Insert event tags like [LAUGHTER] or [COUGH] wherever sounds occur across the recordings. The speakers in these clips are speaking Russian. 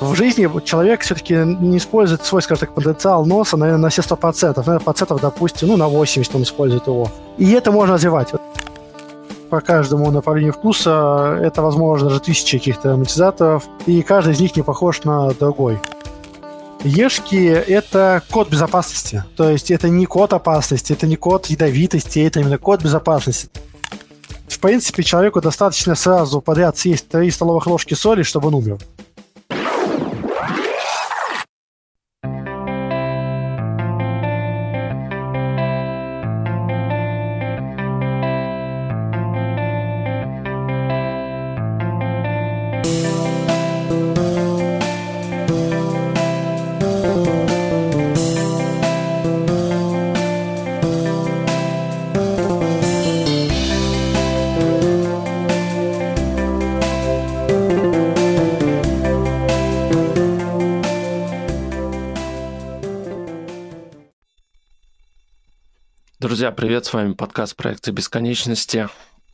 В жизни человек все-таки не использует свой, скажем так, потенциал носа, наверное, на все 100%. Наверное, процентов, допустим, ну, на 80 он использует его. И это можно развивать. По каждому направлению вкуса это, возможно, даже тысячи каких-то ароматизаторов, и каждый из них не похож на другой. Ешки – это код безопасности. То есть это не код опасности, это не код ядовитости, это именно код безопасности. В принципе, человеку достаточно сразу подряд съесть 3 столовых ложки соли, чтобы он умер. Привет, с вами подкаст проекта бесконечности.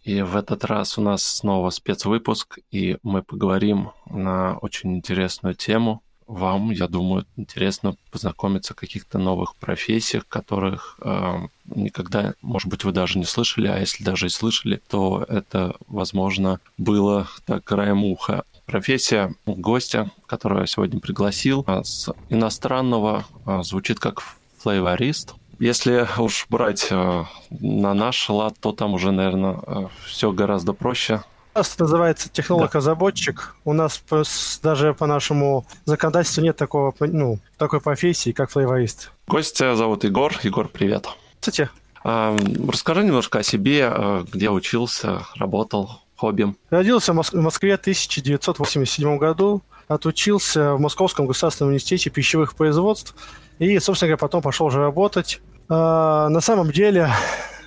И в этот раз у нас снова спецвыпуск, и мы поговорим на очень интересную тему. Вам, я думаю, интересно познакомиться о каких-то новых профессиях, которых э, никогда, может быть, вы даже не слышали, а если даже и слышали, то это, возможно, было так краем уха. Профессия гостя, которую я сегодня пригласил, а, с иностранного а, звучит как флейворист. Если уж брать э, на наш лад, то там уже, наверное, э, все гораздо проще. У нас называется технолог-разработчик. Да. У нас даже по нашему законодательству нет такого, ну, такой профессии, как флейворист. Гостя зовут Егор. Егор, привет. Кстати. А, расскажи немножко о себе, э, где учился, работал, хобби. Родился в Москве в 1987 году. Отучился в Московском государственном университете пищевых производств. И, собственно говоря, потом пошел уже работать на самом деле,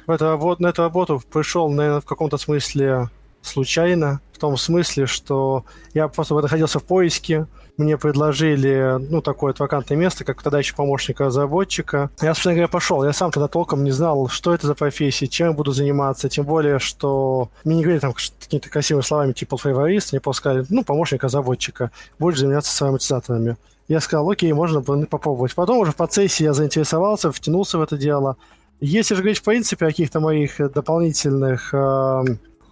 в эту, на эту работу пришел, наверное, в каком-то смысле случайно, в том смысле, что я просто находился в поиске, мне предложили, ну, такое вакантное место, как тогда еще помощника разработчика. Я, собственно говоря, пошел. Я сам тогда толком не знал, что это за профессия, чем я буду заниматься, тем более, что мне не говорили там какими-то красивыми словами, типа фейворист, мне просто сказали, ну, помощник разработчика, будешь заниматься с ароматизаторами. Я сказал, окей, можно попробовать. Потом уже в процессе я заинтересовался, втянулся в это дело. Если же говорить, в принципе, о каких-то моих дополнительных э,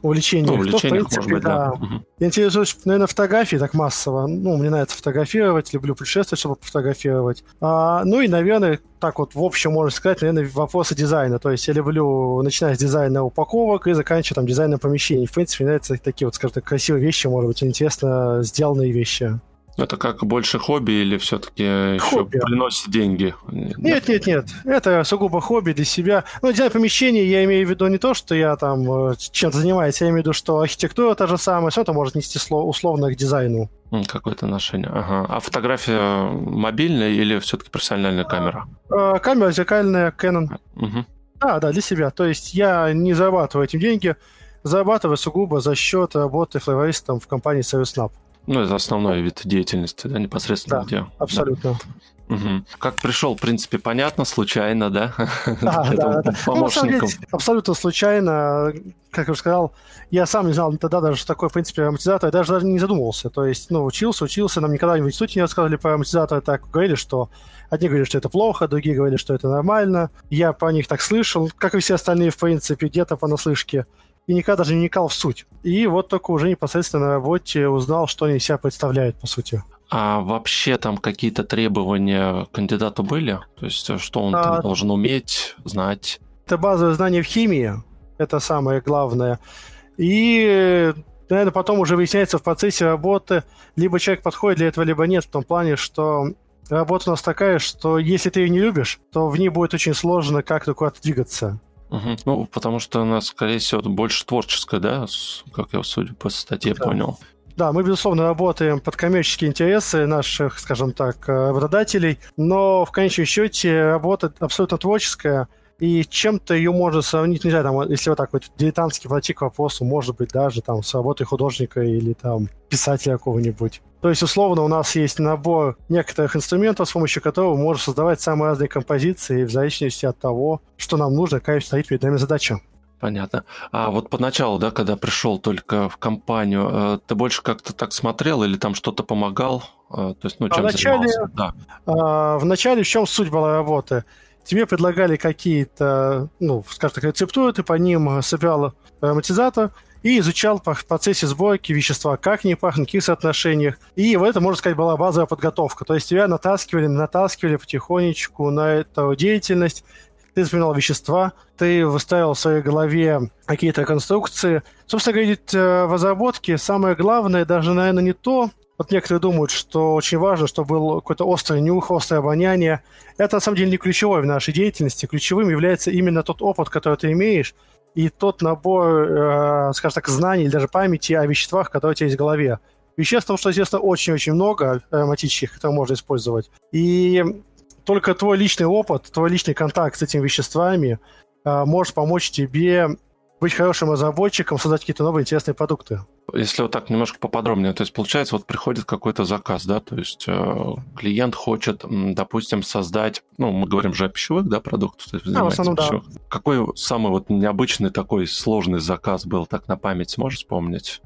увлечениях, ну, то, в принципе, быть, да. да. Угу. Я интересуюсь, наверное, фотографией так массово. Ну, мне нравится фотографировать, люблю путешествовать, чтобы фотографировать. А, ну и, наверное, так вот в общем можно сказать, наверное, вопросы дизайна. То есть я люблю, начиная с дизайна упаковок и заканчивая там дизайном помещений. В принципе, мне нравятся такие вот, скажем так, красивые вещи, может быть, интересно сделанные вещи. Это как больше хобби или все-таки еще приносит деньги? Нет, нет, нет. Это сугубо хобби для себя. Ну, дизайн помещения я имею в виду не то, что я там э, чем-то занимаюсь, я имею в виду, что архитектура та же самая, все это может нести условно к дизайну. Какое-то отношение. Ага. А фотография мобильная или все-таки профессиональная камера? Э, камера зеркальная Canon. Угу. Да, да, для себя. То есть я не зарабатываю этим деньги, зарабатываю сугубо за счет работы флористом в компании ServiceNap. Ну, это основной вид деятельности, да, непосредственно да, где. Абсолютно. Да. Угу. Как пришел, в принципе, понятно, случайно, да? [LAUGHS] [LAUGHS] Да, да, да. Ну, на самом деле, абсолютно случайно, как я уже сказал, я сам не знал тогда даже, что такое, в принципе, ароматизатор, я даже, даже не задумывался. То есть, ну, учился, учился, нам никогда в институте не рассказывали про ароматизатор, так говорили, что Одни говорили, что это плохо, другие говорили, что это нормально. Я по них так слышал, как и все остальные, в принципе, где-то понаслышке и никогда даже не вникал в суть. И вот только уже непосредственно на работе узнал, что они себя представляют, по сути. А вообще там какие-то требования кандидату были? То есть э, что он а... должен уметь, знать? Это базовое знание в химии, это самое главное. И, наверное, потом уже выясняется в процессе работы, либо человек подходит для этого, либо нет, в том плане, что работа у нас такая, что если ты ее не любишь, то в ней будет очень сложно как-то куда-то двигаться. Угу. Ну, потому что она, скорее всего, больше творческая, да, как я, судя по статье, да. понял. Да, мы, безусловно, работаем под коммерческие интересы наших, скажем так, э, обладателей, но в конечном счете работа абсолютно творческая, и чем-то ее можно сравнить, нельзя, там, если вот так вот дилетантски подойти к вопросу, может быть, даже там с работой художника или там писателя какого-нибудь. То есть, условно, у нас есть набор некоторых инструментов, с помощью которого мы можем создавать самые разные композиции в зависимости от того, что нам нужно, какая стоит перед нами задача. Понятно. А вот поначалу, да, когда пришел только в компанию, э, ты больше как-то так смотрел или там что-то помогал? Э, то есть, ну, чем а вначале, занимался? Да. А, в начале в чем суть была работы? Тебе предлагали какие-то, ну, скажем так, рецептуры, ты по ним собирал ароматизатор и изучал по процессе сборки вещества, как они пахнут, в каких соотношениях. И в этом, можно сказать, была базовая подготовка. То есть тебя натаскивали, натаскивали потихонечку на эту деятельность, ты запоминал вещества, ты выставил в своей голове какие-то конструкции. Собственно говоря, э, в разработке самое главное даже, наверное, не то, вот некоторые думают, что очень важно, чтобы был какой-то острый нюх, острое обоняние. Это, на самом деле, не ключевое в нашей деятельности. Ключевым является именно тот опыт, который ты имеешь, и тот набор, э, скажем так, знаний или даже памяти о веществах, которые у тебя есть в голове. Веществ, потому что известно очень-очень много ароматических, которые можно использовать. И только твой личный опыт, твой личный контакт с этими веществами э, может помочь тебе быть хорошим разработчиком, создать какие-то новые интересные продукты. Если вот так немножко поподробнее, то есть получается, вот приходит какой-то заказ, да, то есть э, клиент хочет, допустим, создать, ну, мы говорим же о пищевых, да, продуктах, то есть да, в основном, да. Какой самый вот необычный такой сложный заказ был, так на память сможешь вспомнить?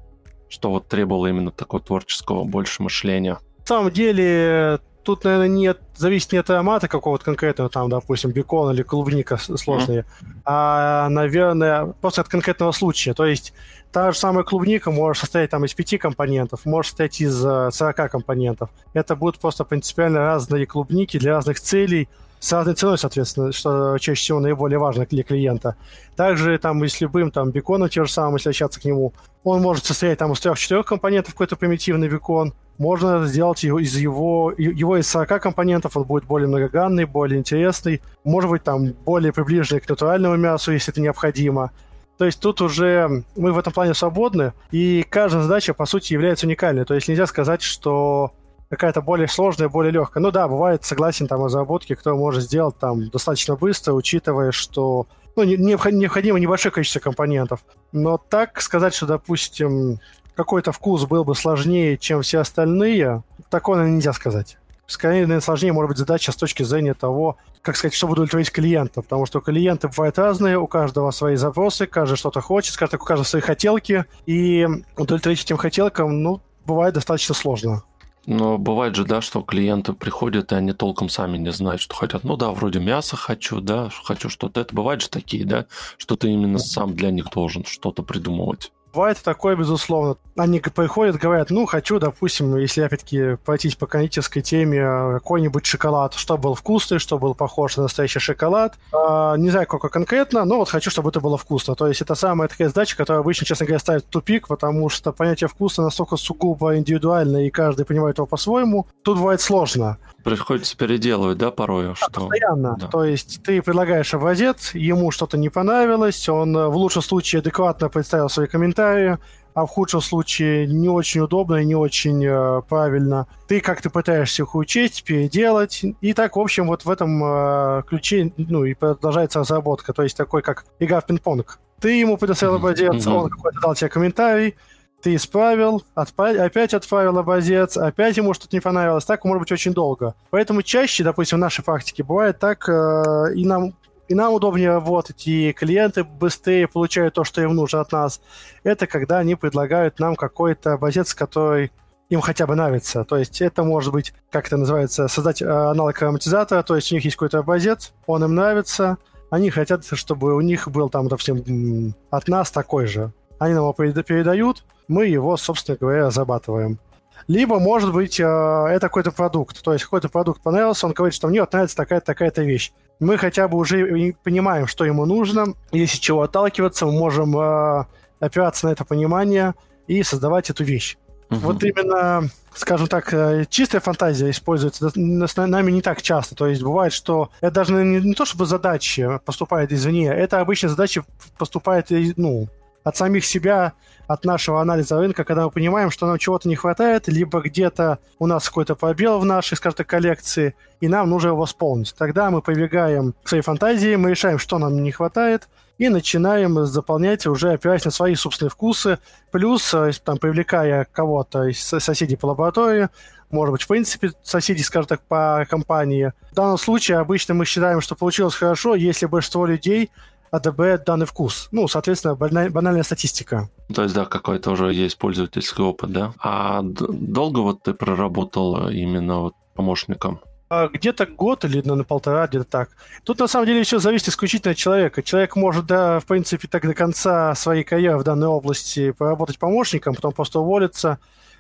Что вот требовало именно такого творческого больше мышления? На самом деле, тут, наверное, нет, зависит не от аромата какого-то конкретного, там, допустим, бекон или клубника сложные, mm-hmm. а, наверное, просто от конкретного случая. То есть та же самая клубника может состоять там из пяти компонентов, может состоять из 40 э, компонентов. Это будут просто принципиально разные клубники для разных целей, с разной ценой, соответственно, что чаще всего наиболее важно для клиента. Также там и с любым там беконом, те же самые, если общаться к нему, он может состоять там из трех-четырех компонентов, какой-то примитивный бекон, можно сделать его из его, его из 40 компонентов, он будет более многогранный, более интересный, может быть, там более приближенный к натуральному мясу, если это необходимо. То есть тут уже мы в этом плане свободны, и каждая задача, по сути, является уникальной. То есть нельзя сказать, что какая-то более сложная, более легкая. Ну да, бывает, согласен, там, разработки, кто может сделать там достаточно быстро, учитывая, что ну, необходимо небольшое количество компонентов. Но так сказать, что, допустим, какой-то вкус был бы сложнее, чем все остальные, наверное, нельзя сказать. Скорее, наверное, сложнее может быть задача с точки зрения того, как сказать, чтобы удовлетворить клиента. Потому что клиенты бывают разные, у каждого свои запросы, каждый что-то хочет, скажем так, у каждого свои хотелки. И удовлетворить этим хотелкам, ну, бывает достаточно сложно. Но бывает же, да, что клиенты приходят, и они толком сами не знают, что хотят. Ну да, вроде мясо хочу, да, хочу что-то. Это бывает же такие, да, что ты именно сам для них должен что-то придумывать. Бывает такое, безусловно. Они приходят, говорят, ну, хочу, допустим, если опять-таки пройтись по кондитерской теме, какой-нибудь шоколад, что был вкусный, что был похож на настоящий шоколад. А, не знаю, какой конкретно, но вот хочу, чтобы это было вкусно. То есть это самая такая задача, которая обычно, честно говоря, ставит в тупик, потому что понятие вкуса настолько сугубо индивидуально, и каждый понимает его по-своему. Тут бывает сложно. Приходится переделывать, да, порой? Да, что... Постоянно. Да. То есть ты предлагаешь образец, ему что-то не понравилось, он э, в лучшем случае адекватно представил свои комментарии, а в худшем случае не очень удобно и не очень э, правильно. Ты как-то пытаешься их учесть, переделать. И так, в общем, вот в этом э, ключе ну, и продолжается разработка. То есть такой, как игра в пинг-понг. Ты ему предоставил образец, mm-hmm. он какой-то дал тебе комментарий, ты исправил, отправ... опять отправил образец, опять ему что-то не понравилось. Так может быть очень долго. Поэтому чаще, допустим, в нашей практике бывает так, э, и нам и нам удобнее работать, и клиенты быстрее получают то, что им нужно от нас. Это когда они предлагают нам какой-то образец, который им хотя бы нравится. То есть это может быть, как это называется, создать э, аналог ароматизатора, то есть у них есть какой-то образец, он им нравится, они хотят, чтобы у них был там, допустим, от нас такой же. Они нам его передают, мы его, собственно говоря, зарабатываем. Либо, может быть, э, это какой-то продукт. То есть какой-то продукт понравился, он говорит, что мне вот нравится такая-то такая-то вещь. Мы хотя бы уже понимаем, что ему нужно. Если чего отталкиваться, мы можем э, опираться на это понимание и создавать эту вещь. Угу. Вот именно, скажем так, э, чистая фантазия используется с нами не так часто. То есть бывает, что это даже не, не то, чтобы задачи поступают извне, это обычно задачи поступают ну, от самих себя, от нашего анализа рынка, когда мы понимаем, что нам чего-то не хватает, либо где-то у нас какой-то пробел в нашей, скажем так, коллекции, и нам нужно его восполнить. Тогда мы прибегаем к своей фантазии, мы решаем, что нам не хватает, и начинаем заполнять уже опираясь на свои собственные вкусы, плюс э, там, привлекая кого-то из соседей по лаборатории, может быть, в принципе, соседей, скажем так, по компании. В данном случае обычно мы считаем, что получилось хорошо, если большинство людей АДБ данный вкус. Ну, соответственно, баналь, банальная статистика. То есть, да, какой-то уже есть пользовательский опыт, да? А долго вот ты проработал именно вот помощником? А, где-то год или, наверное, полтора, где-то так. Тут, на самом деле, все зависит исключительно от человека. Человек может, да, в принципе, так до конца своей карьеры в данной области поработать помощником, потом просто уволиться,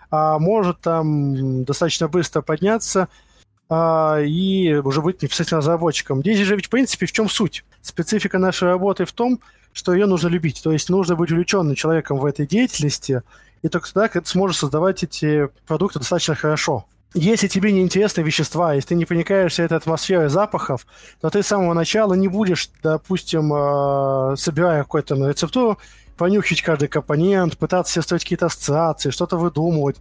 а может там достаточно быстро подняться а, и уже быть непосредственно разработчиком. Здесь же ведь, в принципе, в чем суть? Специфика нашей работы в том, что ее нужно любить. То есть нужно быть увлеченным человеком в этой деятельности, и только тогда ты сможешь создавать эти продукты достаточно хорошо если тебе не интересны вещества, если ты не проникаешься этой атмосферой запахов, то ты с самого начала не будешь, допустим, э, собирая какую-то рецептуру, понюхать каждый компонент, пытаться себе строить какие-то ассоциации, что-то выдумывать.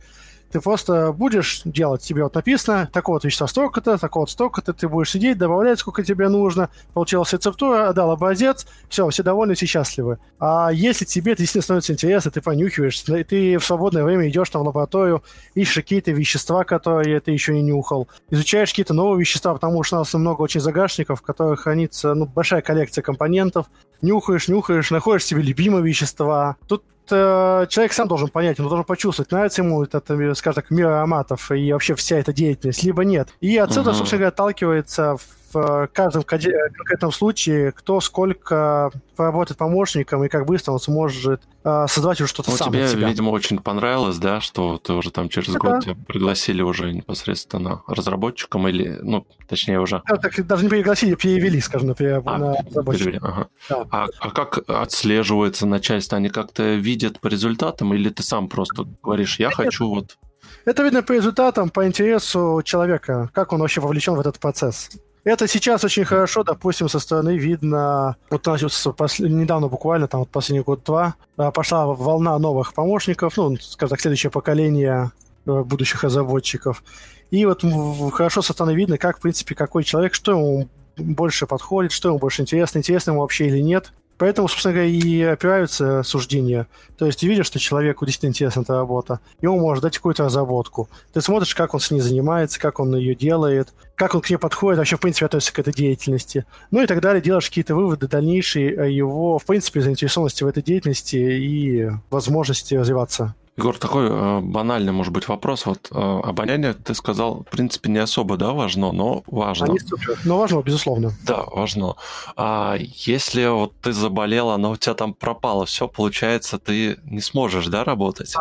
Ты просто будешь делать, тебе вот написано, такого-то вещества столько-то, такого-то столько-то, ты будешь сидеть, добавлять, сколько тебе нужно, получилась рецептура, отдал образец, все, все довольны, все счастливы. А если тебе это действительно становится интересно, ты понюхиваешь, ты в свободное время идешь там в лабораторию, ищешь какие-то вещества, которые ты еще не нюхал, изучаешь какие-то новые вещества, потому что у нас много очень загашников, в которых хранится ну, большая коллекция компонентов, нюхаешь, нюхаешь, находишь себе любимые вещества. Тут э, человек сам должен понять, он должен почувствовать, нравится ему этот, э, скажем так, мир ароматов и вообще вся эта деятельность, либо нет. И отсюда, uh-huh. собственно говоря, отталкивается в каждом конкретном случае, кто сколько поработает помощником и как быстро он сможет э, создавать уже что-то ну, сам тебе, себя. видимо, очень понравилось, да, что ты уже там через год тебя пригласили уже непосредственно разработчиком или, ну, точнее уже... Да, так даже не пригласили, перевели, скажем, например, а, на разработчика. Ага. Да. А, а как отслеживается начальство? Они как-то видят по результатам или ты сам просто говоришь, я хочу вот... Это видно по результатам, по интересу человека, как он вообще вовлечен в этот процесс. Это сейчас очень хорошо, допустим, со стороны видно, вот у нас недавно буквально, там вот последний год-два, а, пошла волна новых помощников, ну, скажем так, следующее поколение э, будущих разработчиков. И вот хорошо со стороны видно, как, в принципе, какой человек, что ему больше подходит, что ему больше интересно, интересно ему вообще или нет. Поэтому, собственно говоря, и опираются суждения. То есть ты видишь, что человеку действительно интересна эта работа, и он может дать какую-то разработку. Ты смотришь, как он с ней занимается, как он ее делает, как он к ней подходит, вообще, в принципе, относится к этой деятельности. Ну и так далее, делаешь какие-то выводы дальнейшие о его, в принципе, заинтересованности в этой деятельности и возможности развиваться. Егор, такой э, банальный, может быть, вопрос. Вот э, обоняние, ты сказал, в принципе, не особо, да, важно, но важно. Они супер. Но важно, безусловно. Да, важно. А если вот ты заболел, оно у тебя там пропало, все, получается, ты не сможешь, да, работать?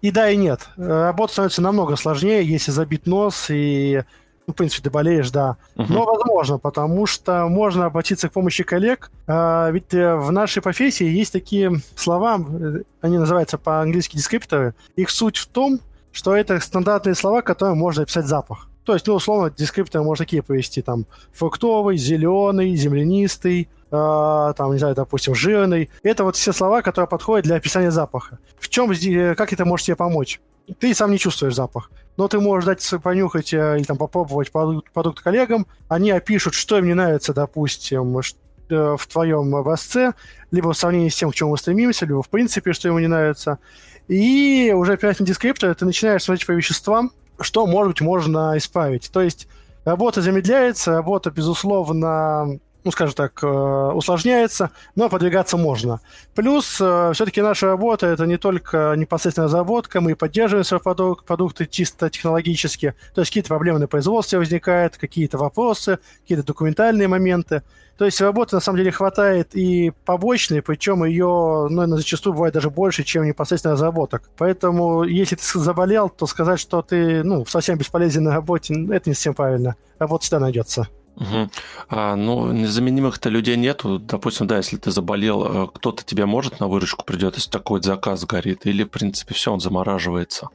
И да, и нет. Работа становится намного сложнее, если забит нос и ну, в принципе, ты болеешь, да. Uh-huh. Но возможно, потому что можно обратиться к помощи коллег. А, ведь э, в нашей профессии есть такие слова, э, они называются по-английски дескрипторы. Их суть в том, что это стандартные слова, которые можно описать запах. То есть, ну, условно, дескриптор можно такие повести, там, фруктовый, зеленый, землянистый, э, там, не знаю, допустим, жирный. Это вот все слова, которые подходят для описания запаха. В чем, э, как это может тебе помочь? Ты сам не чувствуешь запах но ты можешь дать понюхать э, или там попробовать продукт, продукт коллегам, они опишут, что им не нравится, допустим, э, в твоем образце, либо в сравнении с тем, к чему мы стремимся, либо в принципе, что ему не нравится. И уже опираясь на дескриптор, ты начинаешь смотреть по веществам, что, может быть, можно исправить. То есть работа замедляется, работа, безусловно, ну, скажем так, э, усложняется, но подвигаться можно. Плюс, э, все-таки наша работа – это не только непосредственно разработка, мы поддерживаем продукт, продукты чисто технологически, то есть какие-то проблемы на производстве возникают, какие-то вопросы, какие-то документальные моменты. То есть работы на самом деле хватает и побочной, причем ее ну, зачастую бывает даже больше, чем непосредственно разработок. Поэтому если ты заболел, то сказать, что ты ну, совсем бесполезен на работе, это не совсем правильно. Работа всегда найдется. Угу. А, ну, незаменимых-то людей нету. Допустим, да, если ты заболел, э, кто-то тебе может на выручку придет, если такой заказ горит, или, в принципе, все, он замораживается?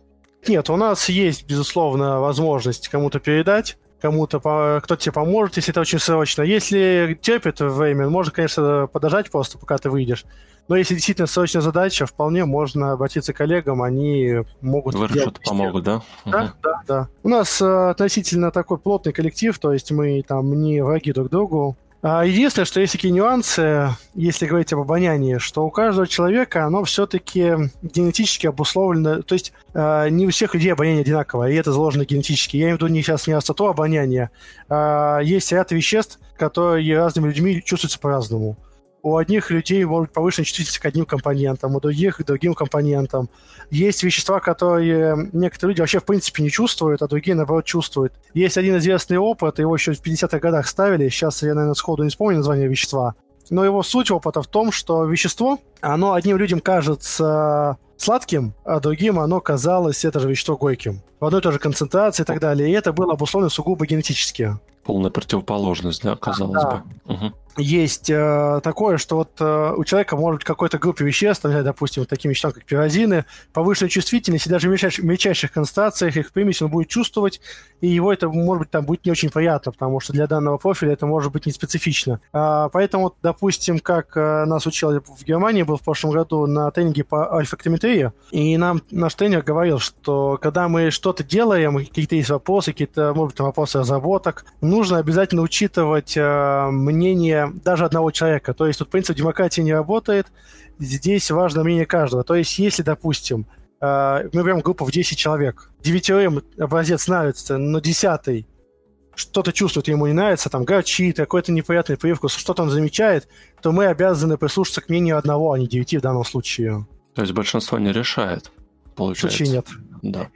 Нет, у нас есть, безусловно, возможность кому-то передать, кому-то, кто тебе поможет, если это очень срочно. Если терпит время, можно, конечно, подождать просто, пока ты выйдешь. Но если действительно срочная задача, вполне можно обратиться к коллегам, они могут... Выручат, помогут, да? Да, угу. да, да. У нас э, относительно такой плотный коллектив, то есть мы там не враги друг другу, А, единственное, что есть такие нюансы, если говорить об обонянии, что у каждого человека оно все-таки генетически обусловлено, то есть а, не у всех людей обоняние одинаковое, и это заложено генетически. Я имею в виду не сейчас не остату обоняния, а есть ряд веществ, которые разными людьми чувствуются по-разному у одних людей может повышенная чувствительность к одним компонентам, у других к другим компонентам. Есть вещества, которые некоторые люди вообще в принципе не чувствуют, а другие, наоборот, чувствуют. Есть один известный опыт, его еще в 50-х годах ставили, сейчас я, наверное, сходу не вспомню название вещества, но его суть опыта в том, что вещество, оно одним людям кажется сладким, а другим оно казалось, это же вещество горьким. В одной и той же концентрации и так далее. И это было обусловлено сугубо генетически. Полная противоположность, да, казалось да. бы. Угу есть э, такое, что вот э, у человека может быть какой-то группе веществ, допустим, вот таким веществам, как пирозины, повышенная чувствительность, и даже в мельчайших, мельчайших концентрациях их примесь он будет чувствовать, и его это, может быть, там будет не очень приятно, потому что для данного профиля это может быть не специфично. А, поэтому, вот, допустим, как э, нас учил в Германии, был в прошлом году на тренинге по альфа-актометрии, и нам наш тренер говорил, что когда мы что-то делаем, какие-то есть вопросы, какие-то, может быть, вопросы разработок, нужно обязательно учитывать э, мнение даже одного человека. То есть тут принцип демократии не работает. Здесь важно мнение каждого. То есть если, допустим, э, мы берем группу в 10 человек, девятерым образец нравится, но десятый что-то чувствует, ему не нравится, там, горчит, какой-то неприятный привкус, что-то он замечает, то мы обязаны прислушаться к мнению одного, а не девяти в данном случае. То есть большинство не решает, получается? В случае нет. Да.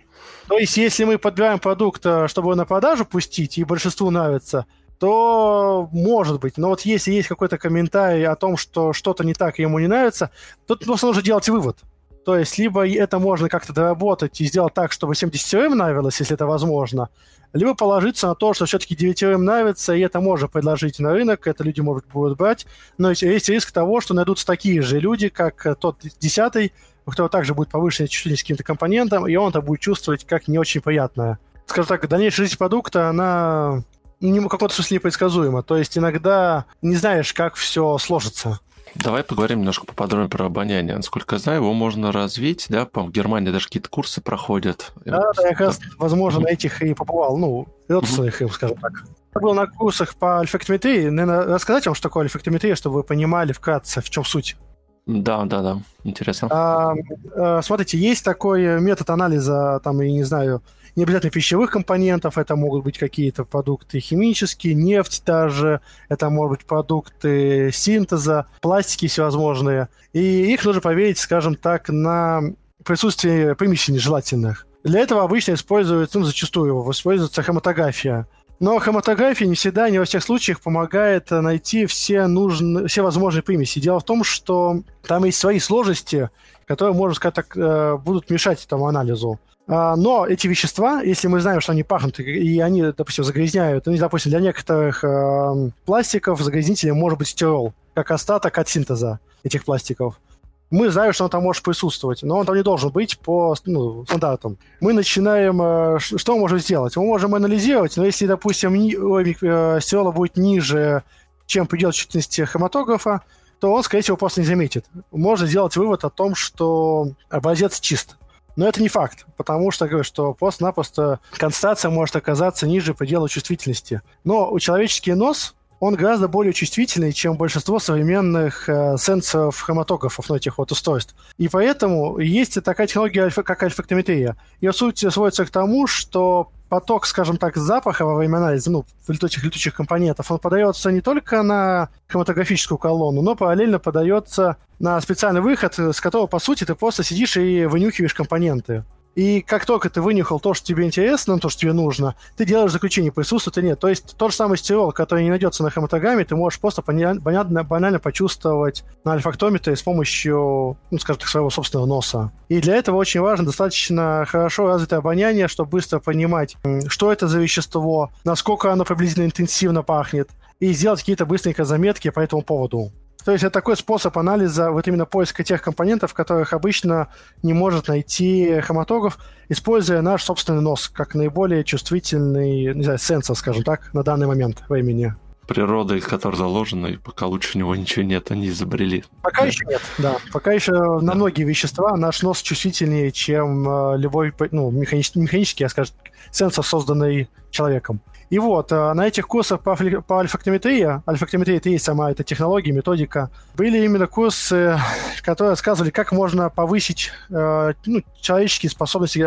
То есть если мы подбираем продукт, э, чтобы его на продажу пустить, и большинству нравится, то может быть. Но вот если есть какой-то комментарий о том, что что-то не так и ему не нравится, тут просто нужно делать вывод. То есть либо это можно как-то доработать и сделать так, чтобы 70 нравилось, если это возможно, либо положиться на то, что все-таки 9 нравится, и это можно предложить на рынок, это люди, может, будут брать. Но есть, есть риск того, что найдутся такие же люди, как тот 10 у которого также будет повышенная чувствительность к каким-то компонентам, и он это будет чувствовать как не очень приятное. Скажем так, дальнейшая жизнь продукта, она не, в каком-то смысле непредсказуемо. То есть иногда не знаешь, как все сложится. Давай поговорим немножко поподробнее про обоняние. Насколько я знаю, его можно развить, да, по в Германии даже какие-то курсы проходят. Да, да, я как раз, возможно, на этих и побывал, ну, родственных им, скажем так. Я был на курсах по альфактометрии. Наверное, рассказать вам, что такое альфактометрия, чтобы вы понимали вкратце, в чем суть. Да, да, да, интересно. А, а, смотрите, есть такой метод анализа, там, я не знаю, не обязательно пищевых компонентов, это могут быть какие-то продукты химические, нефть даже, это могут быть продукты синтеза, пластики всевозможные. И их нужно проверить, скажем так, на присутствие примесей нежелательных. Для этого обычно используется, ну, зачастую используется хроматография. Но хроматография не всегда, не во всех случаях помогает найти все, нужные, все возможные примеси. Дело в том, что там есть свои сложности, которые, можно сказать так, э, будут мешать этому анализу. А, но эти вещества, если мы знаем, что они пахнут, и они, допустим, загрязняют, ну, допустим, для некоторых э, пластиков загрязнителем может быть стирол, как остаток от синтеза этих пластиков. Мы знаем, что он там может присутствовать, но он там не должен быть по ну, стандартам. Мы начинаем... Э, что мы можем сделать? Мы можем анализировать, но если, допустим, ни, э, стирола будет ниже, чем предел чувствительности хроматографа, то он, скорее всего, просто не заметит. Можно сделать вывод о том, что образец чист. Но это не факт, потому что, говорю, что просто-напросто концентрация может оказаться ниже предела чувствительности. Но у человеческий нос, он гораздо более чувствительный, чем большинство современных э, сенсоров хроматографов, ну, этих вот устройств. И поэтому есть такая технология, как альфактометрия. Ее суть сводится к тому, что поток, скажем так, запаха во время анализа, ну, летучих летучих компонентов, он подается не только на хроматографическую колонну, но параллельно подается на специальный выход, с которого, по сути, ты просто сидишь и вынюхиваешь компоненты. И как только ты вынюхал то, что тебе интересно, то, что тебе нужно, ты делаешь заключение, присутствует или нет. То есть тот же самый стирол, который не найдется на хроматограмме, ты можешь просто понятно, банально почувствовать на альфактометре с помощью, ну, скажем так, своего собственного носа. И для этого очень важно достаточно хорошо развитое обоняние, чтобы быстро понимать, что это за вещество, насколько оно приблизительно интенсивно пахнет, и сделать какие-то быстренькие заметки по этому поводу. То есть это такой способ анализа, вот именно поиска тех компонентов, которых обычно не может найти хроматограф, используя наш собственный нос как наиболее чувствительный, не знаю, сенсор, скажем так, на данный момент времени. Природа, из которой заложена, и пока лучше у него ничего нет, они изобрели. Пока да. еще нет, да. Пока еще да. на многие вещества наш нос чувствительнее, чем э, любой, ну, механический, механический, я скажу, сенсор, созданный человеком. И вот, э, на этих курсах по, по альфактометрии, альфактометрия это и есть сама эта технология, методика, были именно курсы, которые рассказывали, как можно повысить э, ну, человеческие способности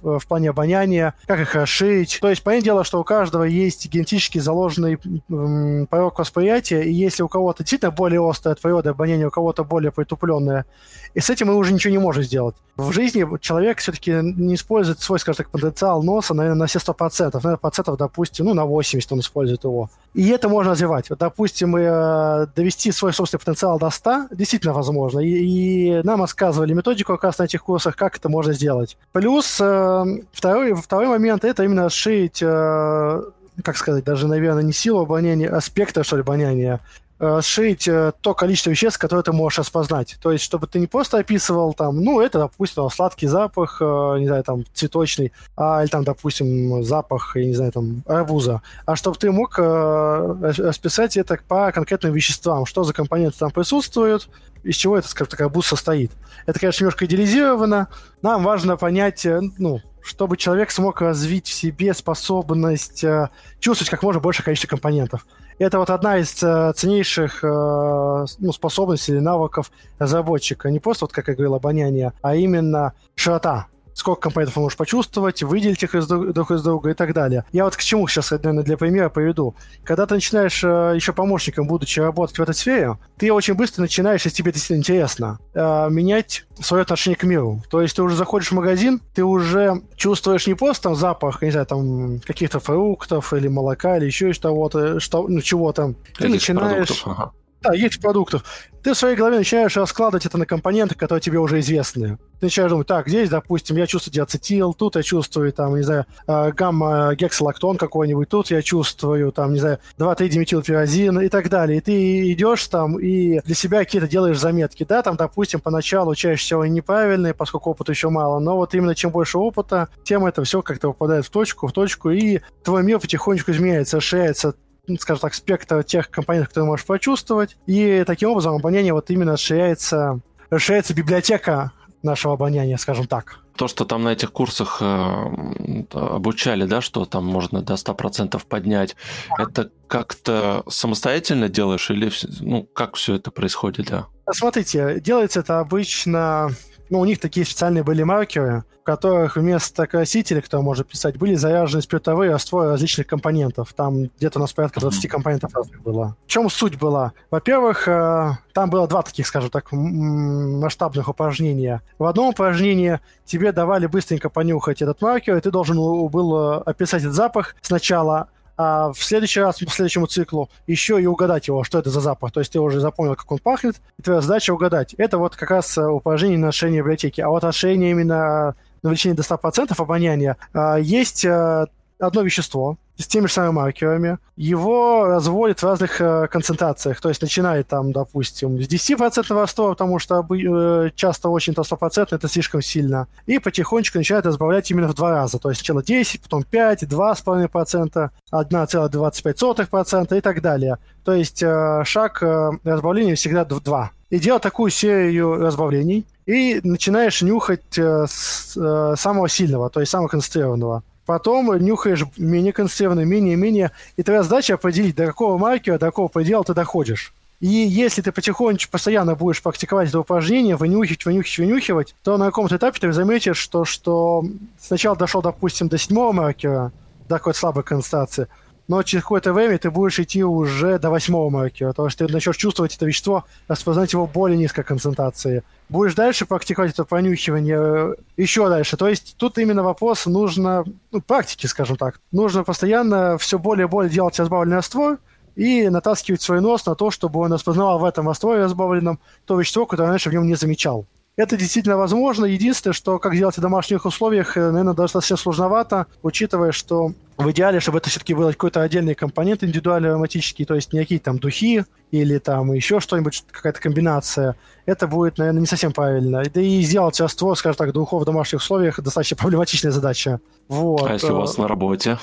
в плане обоняния, как их расширить. То есть, понятное дело, что у каждого есть генетически заложенный э, порог восприятия, и если у кого-то действительно более острое от обоняние, у кого-то более притупленное, и с этим мы уже ничего не можем сделать. В жизни человек все-таки не использует свой, скажем так, потенциал носа, наверное, на все 100%. Наверное, процентов, допустим, ну, на 80 он использует его. И это можно развивать. Вот, допустим, э, довести свой собственный потенциал до 100 действительно возможно. И, и нам рассказывали методику как раз на этих курсах, как это можно сделать. Плюс э, второй, второй момент – это именно расширить э, как сказать, даже, наверное, не силу обоняния, а спектр, что ли, обоняния расширить э, то количество веществ, которые ты можешь распознать. То есть, чтобы ты не просто описывал там, ну, это, допустим, сладкий запах, э, не знаю, там, цветочный, а, или там, допустим, запах, я не знаю, там, арбуза, а чтобы ты мог э, расписать это по конкретным веществам, что за компоненты там присутствуют, из чего это, скажем так, арбуз состоит. Это, конечно, немножко идеализировано. Нам важно понять, ну, чтобы человек смог развить в себе способность э, чувствовать как можно больше количество компонентов. Это вот одна из э, ценнейших э, ну, способностей или навыков разработчика. Не просто, вот, как я говорил, обоняние, а именно широта сколько компонентов он может почувствовать, выделить их из друг, друг из друга и так далее. Я вот к чему сейчас, наверное, для примера приведу. Когда ты начинаешь э, еще помощником, будучи работать в этой сфере, ты очень быстро начинаешь, если тебе действительно интересно, э, менять свое отношение к миру. То есть ты уже заходишь в магазин, ты уже чувствуешь не просто там запах, не знаю, там каких-то фруктов или молока или еще чего-то, что, ну, чего-то. Ты начинаешь... Ага. Да, есть продуктов. Ты в своей голове начинаешь раскладывать это на компоненты, которые тебе уже известны. Ты начинаешь думать, так, здесь, допустим, я чувствую диацетил, тут я чувствую, там, не знаю, э, гамма-гексалактон какой-нибудь, тут я чувствую, там, не знаю, 2,3-диметилпиразин и так далее. И ты идешь там и для себя какие-то делаешь заметки. Да, там, допустим, поначалу чаще всего неправильные, поскольку опыта еще мало, но вот именно чем больше опыта, тем это все как-то попадает в точку, в точку, и твой мир потихонечку изменяется, расширяется скажем так, спектр тех компонентов, которые можешь почувствовать. И таким образом обоняние вот именно расширяется, расширяется библиотека нашего обоняния, скажем так. То, что там на этих курсах э, обучали, да, что там можно до 100% поднять, это как-то самостоятельно делаешь или ну, как все это происходит, да? Смотрите, делается это обычно ну, у них такие специальные были маркеры, в которых вместо красителя, кто может писать, были заряжены спиртовые растворы различных компонентов. Там где-то у нас порядка 20 компонентов разных было. В чем суть была? Во-первых, э, там было два таких, скажем так, масштабных упражнения. В одном упражнении тебе давали быстренько понюхать этот маркер, и ты должен был описать этот запах сначала, а в следующий раз, по следующему циклу, еще и угадать его, что это за запах. То есть ты уже запомнил, как он пахнет, и твоя задача угадать. Это вот как раз э, упражнение на расширение библиотеки. А вот расширение именно на увеличение до 100% обоняния а, есть э, одно вещество, с теми же самыми маркерами, его разводят в разных э, концентрациях. То есть начинает там, допустим, с 10% раствора, потому что э, часто очень то 100% это слишком сильно. И потихонечку начинает разбавлять именно в два раза. То есть сначала 10, потом 5, 2,5%, 1,25% и так далее. То есть э, шаг э, разбавления всегда в 2. И делать такую серию разбавлений, и начинаешь нюхать э, с э, самого сильного, то есть самого концентрированного. Потом нюхаешь менее консервный, менее-менее. И твоя задача определить, до какого маркера, до какого предела ты доходишь. И если ты потихонечку постоянно будешь практиковать это упражнение, вынюхивать, вынюхивать, вынюхивать, то на каком-то этапе ты заметишь, что, что сначала дошел, допустим, до седьмого маркера, до какой-то слабой концентрации, но через какое-то время ты будешь идти уже до восьмого маркера, потому что ты начнешь чувствовать это вещество, распознать его более низкой концентрации. Будешь дальше практиковать это понюхивание э, еще дальше. То есть тут именно вопрос нужно, ну, практики, скажем так. Нужно постоянно все более и более делать разбавленный раствор, и натаскивать свой нос на то, чтобы он распознавал в этом растворе разбавленном то вещество, которое раньше в нем не замечал. Это действительно возможно. Единственное, что как делать в домашних условиях, э, наверное, достаточно сложновато, учитывая, что в идеале, чтобы это все-таки был какой-то отдельный компонент индивидуально ароматический, то есть не какие-то там духи или там еще что-нибудь, какая-то комбинация, это будет, наверное, не совсем правильно. Да и сделать раствор, скажем так, духов в домашних условиях достаточно проблематичная задача. Вот. А если у вас на работе?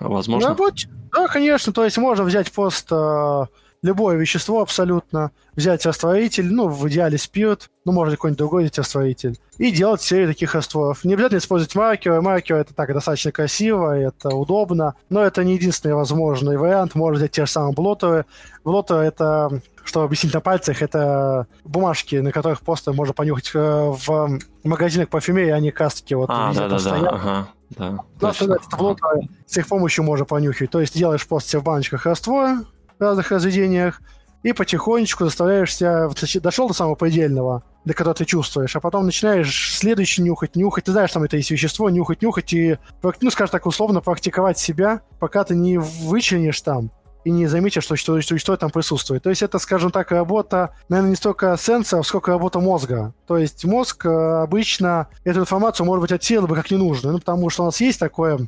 Возможно? На работе? Да, конечно. То есть можно взять просто любое вещество абсолютно, взять растворитель, ну, в идеале спирт, ну, может, какой-нибудь другой взять растворитель, и делать серию таких растворов. Не обязательно использовать маркеры. Маркеры это так достаточно красиво, это удобно, но это не единственный возможный вариант. Можно взять те же самые блотеры. Блотеры это что объяснить на пальцах, это бумажки, на которых просто можно понюхать э, в магазинах парфюмерии, они кастки вот а, да, да, стоят. да, ага, да, Ну, точно. это блотеры, с их помощью можно понюхать. То есть делаешь просто себе в баночках раствор в разных разведениях, и потихонечку заставляешь себя... вот Дошел до самого предельного, до которого ты чувствуешь, а потом начинаешь следующий нюхать, нюхать. Ты знаешь, там это есть вещество, нюхать, нюхать и, ну, скажем так, условно практиковать себя, пока ты не вычленишь там и не заметишь, что, что, что, что там присутствует. То есть это, скажем так, работа, наверное, не столько сенсоров, сколько работа мозга. То есть мозг э, обычно эту информацию, может быть, отсеял бы как ненужную, ну, потому что у нас есть такое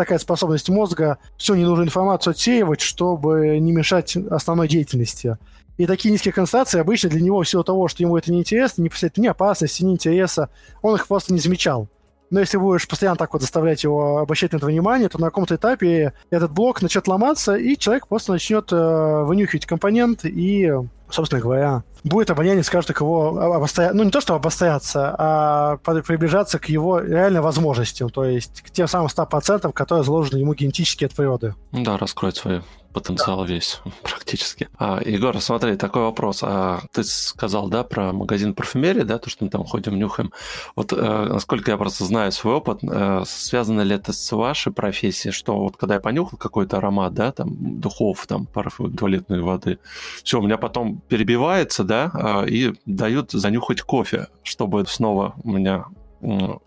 такая способность мозга всю ненужную информацию отсеивать, чтобы не мешать основной деятельности. И такие низкие концентрации обычно для него, в силу того, что ему это неинтересно, не представляет ни опасности, ни интереса, он их просто не замечал. Но если будешь постоянно так вот заставлять его обращать на это внимание, то на каком-то этапе этот блок начнет ломаться, и человек просто начнет э, вынюхивать компонент и, собственно говоря, будет обоняние, скажет, как его обостря... ну не то, что обостряться, а приближаться к его реальной возможностям, то есть к тем самым 100%, которые заложены ему генетически от природы. Да, раскроет свой потенциал да. весь [LAUGHS] практически. А, Егор, смотри, такой вопрос. А, ты сказал, да, про магазин парфюмерии, да, то, что мы там ходим, нюхаем. Вот, э, насколько я просто знаю свой опыт, э, связано ли это с вашей профессией, что вот когда я понюхал какой-то аромат, да, там, духов, там, парфюм, туалетной воды, все, у меня потом перебивается, да, э, и дают занюхать кофе, чтобы снова у меня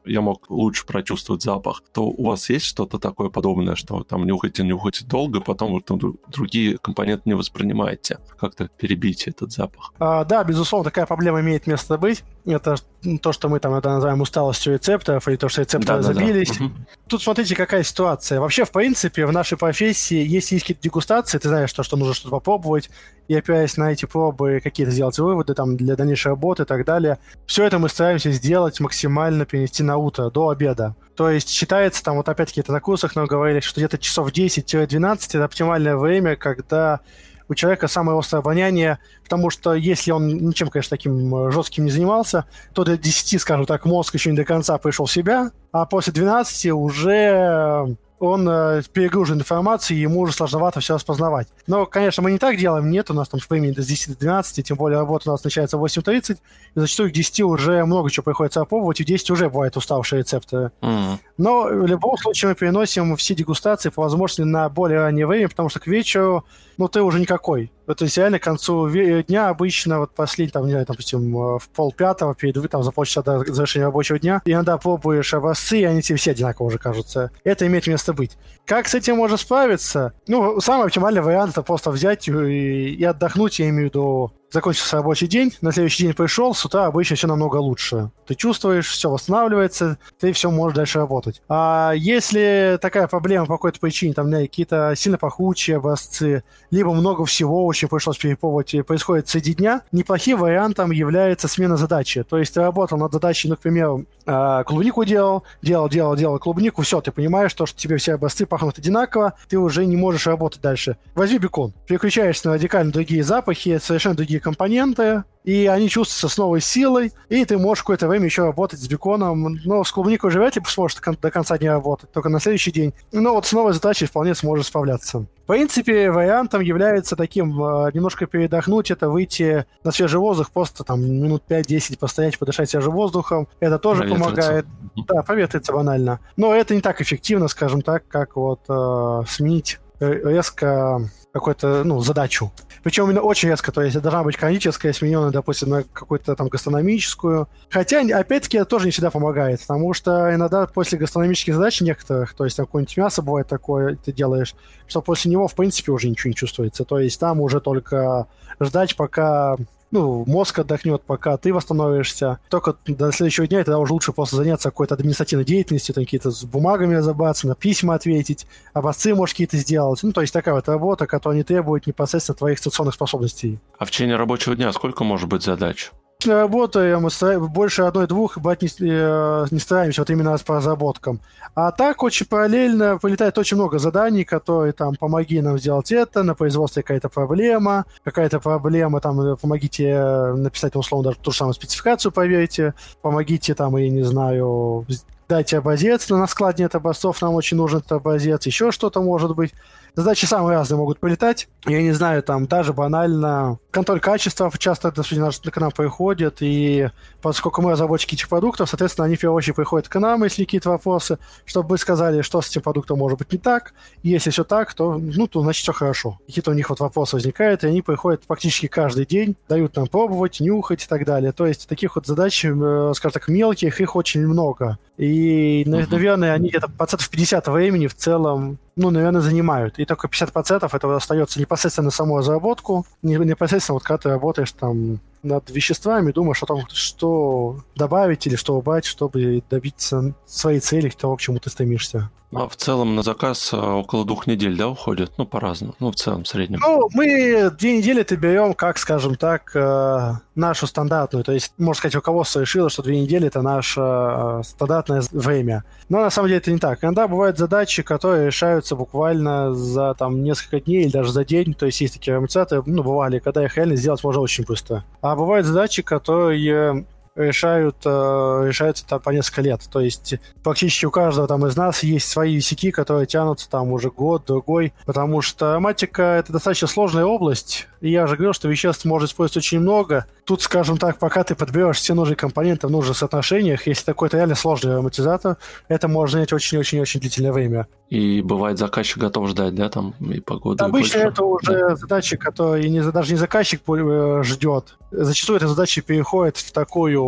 я мог лучше прочувствовать запах, то у вас есть что-то такое подобное, что там нюхаете, нюхаете долго, потом вот, другие компоненты не воспринимаете? Как-то перебить этот запах? А, да, безусловно, такая проблема имеет место быть. Это то, что мы там это называем усталостью рецепторов, или то, что рецепторы да, забились. Да, да. Угу. Тут смотрите, какая ситуация. Вообще, в принципе, в нашей профессии, если есть какие-то дегустации, ты знаешь, то, что нужно что-то попробовать, и опираясь на эти пробы, какие-то сделать выводы там для дальнейшей работы и так далее. Все это мы стараемся сделать максимально перенести на утро, до обеда. То есть считается, там вот опять-таки это на курсах нам говорили, что где-то часов 10-12 это оптимальное время, когда у человека самое острое обоняние, потому что если он ничем, конечно, таким жестким не занимался, то до 10, скажем так, мозг еще не до конца пришел в себя, а после 12 уже он э, перегружен информацией, ему уже сложновато все распознавать. Но, конечно, мы не так делаем, нет, у нас там времени с 10 до 12, тем более работа у нас начинается в 8.30, и зачастую к 10 уже много чего приходится опробовать, и в 10 уже бывают уставшие рецепты. Mm-hmm. Но в любом случае мы переносим все дегустации по возможности на более раннее время, потому что к вечеру, ну, ты уже никакой. То есть реально к концу дня обычно, вот последний, там, не знаю, допустим, в пол пятого, перед, там, за полчаса до завершения рабочего дня, иногда пробуешь образцы, и они тебе все одинаково уже кажутся. Это имеет место быть. Как с этим можно справиться? Ну, самый оптимальный вариант это просто взять и, и отдохнуть, я имею в виду закончился рабочий день, на следующий день пришел, с утра обычно все намного лучше. Ты чувствуешь, все восстанавливается, ты все можешь дальше работать. А если такая проблема по какой-то причине, там, какие-то сильно пахучие образцы, либо много всего очень пришлось перепробовать, и происходит среди дня, неплохим вариантом является смена задачи. То есть ты работал над задачей, ну, к примеру, а, клубнику делал, делал, делал, делал клубнику, все, ты понимаешь, то, что тебе все образцы пахнут одинаково, ты уже не можешь работать дальше. Возьми бекон, переключаешься на радикально другие запахи, совершенно другие компоненты, и они чувствуются с новой силой, и ты можешь какое-то время еще работать с беконом. Но с клубникой уже вряд ли сможешь до конца дня работать, только на следующий день. Но вот с новой задачей вполне сможешь справляться. В принципе, вариантом является таким э, немножко передохнуть, это выйти на свежий воздух, просто там минут 5-10 постоять, подышать свежим воздухом. Это тоже помогает. Да, проветриться банально. Но это не так эффективно, скажем так, как вот э, сменить резко какую-то, ну, задачу. Причем именно очень резко, то есть должна быть каноническая, смененная, допустим, на какую-то там гастрономическую. Хотя, опять-таки, это тоже не всегда помогает, потому что иногда после гастрономических задач некоторых, то есть там какое-нибудь мясо бывает такое, ты делаешь, что после него, в принципе, уже ничего не чувствуется. То есть там уже только ждать, пока ну, мозг отдохнет, пока ты восстановишься. Только до следующего дня тогда уже лучше просто заняться какой-то административной деятельностью, там какие-то с бумагами разобраться, на письма ответить, образцы, может, какие-то сделать. Ну, то есть такая вот работа, которая не требует непосредственно твоих стационных способностей. А в течение рабочего дня сколько может быть задач? Работаем, больше одной-двух брать не, э, не стараемся вот именно по разработкам. А так очень параллельно вылетает очень много заданий, которые там помоги нам сделать это, на производстве какая-то проблема, какая-то проблема, там э, помогите написать условно даже ту же самую спецификацию, поверьте, помогите там, я не знаю, дайте образец, на складе нет образцов, нам очень нужен этот образец, еще что-то может быть. Задачи самые разные могут полетать. Я не знаю, там даже банально контроль качества часто к нам приходит, и поскольку мы разработчики этих продуктов, соответственно, они в первую очередь приходят к нам, если какие-то вопросы, чтобы мы сказали, что с этим продуктом может быть не так. И если все так, то, ну, то значит все хорошо. Какие-то у них вот вопросы возникают, и они приходят практически каждый день, дают нам пробовать, нюхать и так далее. То есть таких вот задач, э, скажем так, мелких, их очень много. И, наверное, они где-то процентов 50 времени в целом ну, наверное, занимают. И только 50% этого остается непосредственно на саму разработку, непосредственно вот когда ты работаешь там над веществами, думаешь о том, что добавить или что убрать, чтобы добиться своей цели, того, к чему ты стремишься. А в целом на заказ а, около двух недель, да, уходит? Ну, по-разному. Ну, в целом, в среднем. Ну, мы две недели это берем, как, скажем так, э, нашу стандартную. То есть, можно сказать, руководство решило, что две недели это наше э, стандартное время. Но на самом деле это не так. Иногда бывают задачи, которые решаются буквально за там несколько дней или даже за день. То есть есть такие амортизаторы, ну, бывали, когда их реально сделать можно очень быстро. А бывают задачи, которые решают, э, решаются там по несколько лет. То есть практически у каждого там из нас есть свои висяки, которые тянутся там уже год, другой, потому что матика — это достаточно сложная область, и я уже говорил, что веществ можно использовать очень много. Тут, скажем так, пока ты подберешь все нужные компоненты в нужных соотношениях, если такой-то реально сложный ароматизатор, это может занять очень-очень-очень длительное время. И бывает заказчик готов ждать, да, там и погоду. Обычно и это уже да. задачи, которые не, даже не заказчик э, ждет. Зачастую эта задача переходит в такую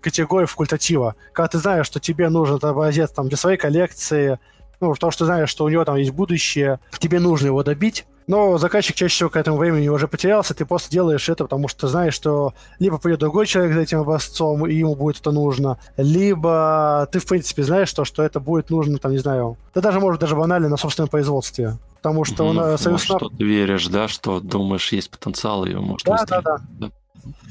категорию факультатива. Когда ты знаешь, что тебе нужен образец там, для своей коллекции, ну, потому что ты знаешь, что у него там есть будущее, тебе нужно его добить, но заказчик чаще всего к этому времени уже потерялся, ты просто делаешь это, потому что ты знаешь, что либо придет другой человек за этим образцом, и ему будет это нужно, либо ты, в принципе, знаешь, что, что это будет нужно, там, не знаю, да даже, может, даже банально на собственном производстве. Потому что mm, он, э, Союз Что ты веришь, да, что думаешь, есть потенциал, и может да, Да, да, да.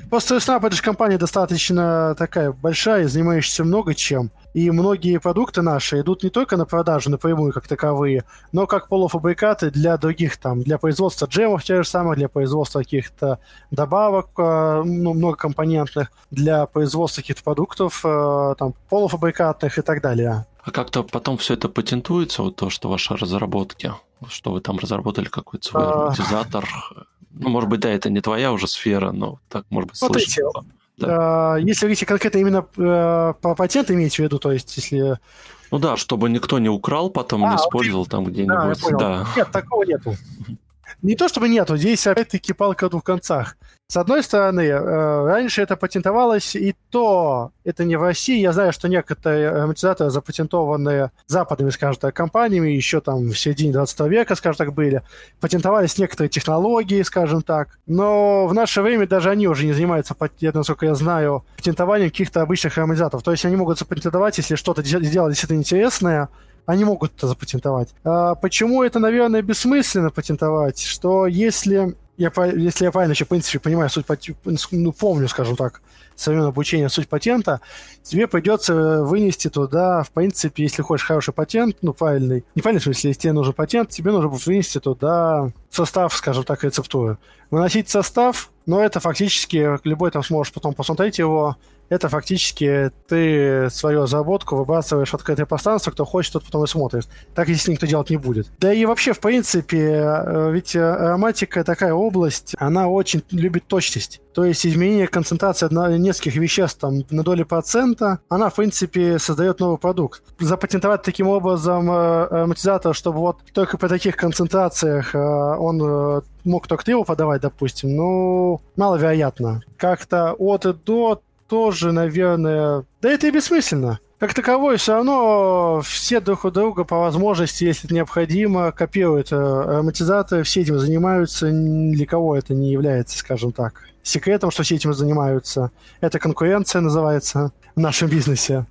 Просто Snap это же компания достаточно такая большая, занимающаяся много чем. И многие продукты наши идут не только на продажу напрямую как таковые, но как полуфабрикаты для других там, для производства джемов тех же самых, для производства каких-то добавок, э, ну, многокомпонентных, для производства каких-то продуктов э, там, полуфабрикатных и так далее. А как-то потом все это патентуется, вот то, что ваши разработки, что вы там разработали какой-то свой ароматизатор, ну, может быть, да, это не твоя уже сфера, но так, может быть, слышно. Да. Если говорить конкретно именно э, по патенту имеете в виду, то есть если... Ну да, чтобы никто не украл, потом а, не использовал окей. там где-нибудь. Да, да. Нет, такого нету. Не то чтобы нету, здесь опять-таки палка о двух концах. С одной стороны, э, раньше это патентовалось, и то это не в России. Я знаю, что некоторые амортизаторы, запатентованные западными, скажем так, компаниями, еще там в середине 20 века, скажем так, были, патентовались некоторые технологии, скажем так. Но в наше время даже они уже не занимаются, насколько я знаю, патентованием каких-то обычных ароматизаторов. То есть они могут запатентовать, если что-то сделали действительно интересное, они могут это запатентовать. А почему это, наверное, бессмысленно патентовать? Что если я, если я правильно еще, в принципе, понимаю суть, ну, помню, скажем так, со времен обучения суть патента, тебе придется вынести туда, в принципе, если хочешь хороший патент, ну, правильный, не правильный в смысле, если тебе нужен патент, тебе нужно будет вынести туда состав, скажем так, рецептуры. Выносить состав, но это фактически, любой там сможешь потом посмотреть его, это фактически ты свою разработку выбрасываешь в открытое пространство, кто хочет, тот потом и смотрит. Так, если никто делать не будет. Да и вообще, в принципе, э, ведь ароматика такая область, она очень любит точность. То есть изменение концентрации нескольких веществ там, на доли процента, она, в принципе, создает новый продукт. Запатентовать таким образом э, ароматизатор, чтобы вот только при таких концентрациях э, он мог только его подавать, допустим, ну, маловероятно. Как-то от и до тоже, наверное... Да это и бессмысленно. Как таковой, все равно все друг у друга по возможности, если это необходимо, копируют э, ароматизаторы, все этим занимаются, для кого это не является, скажем так, секретом, что все этим занимаются. Это конкуренция называется в нашем бизнесе.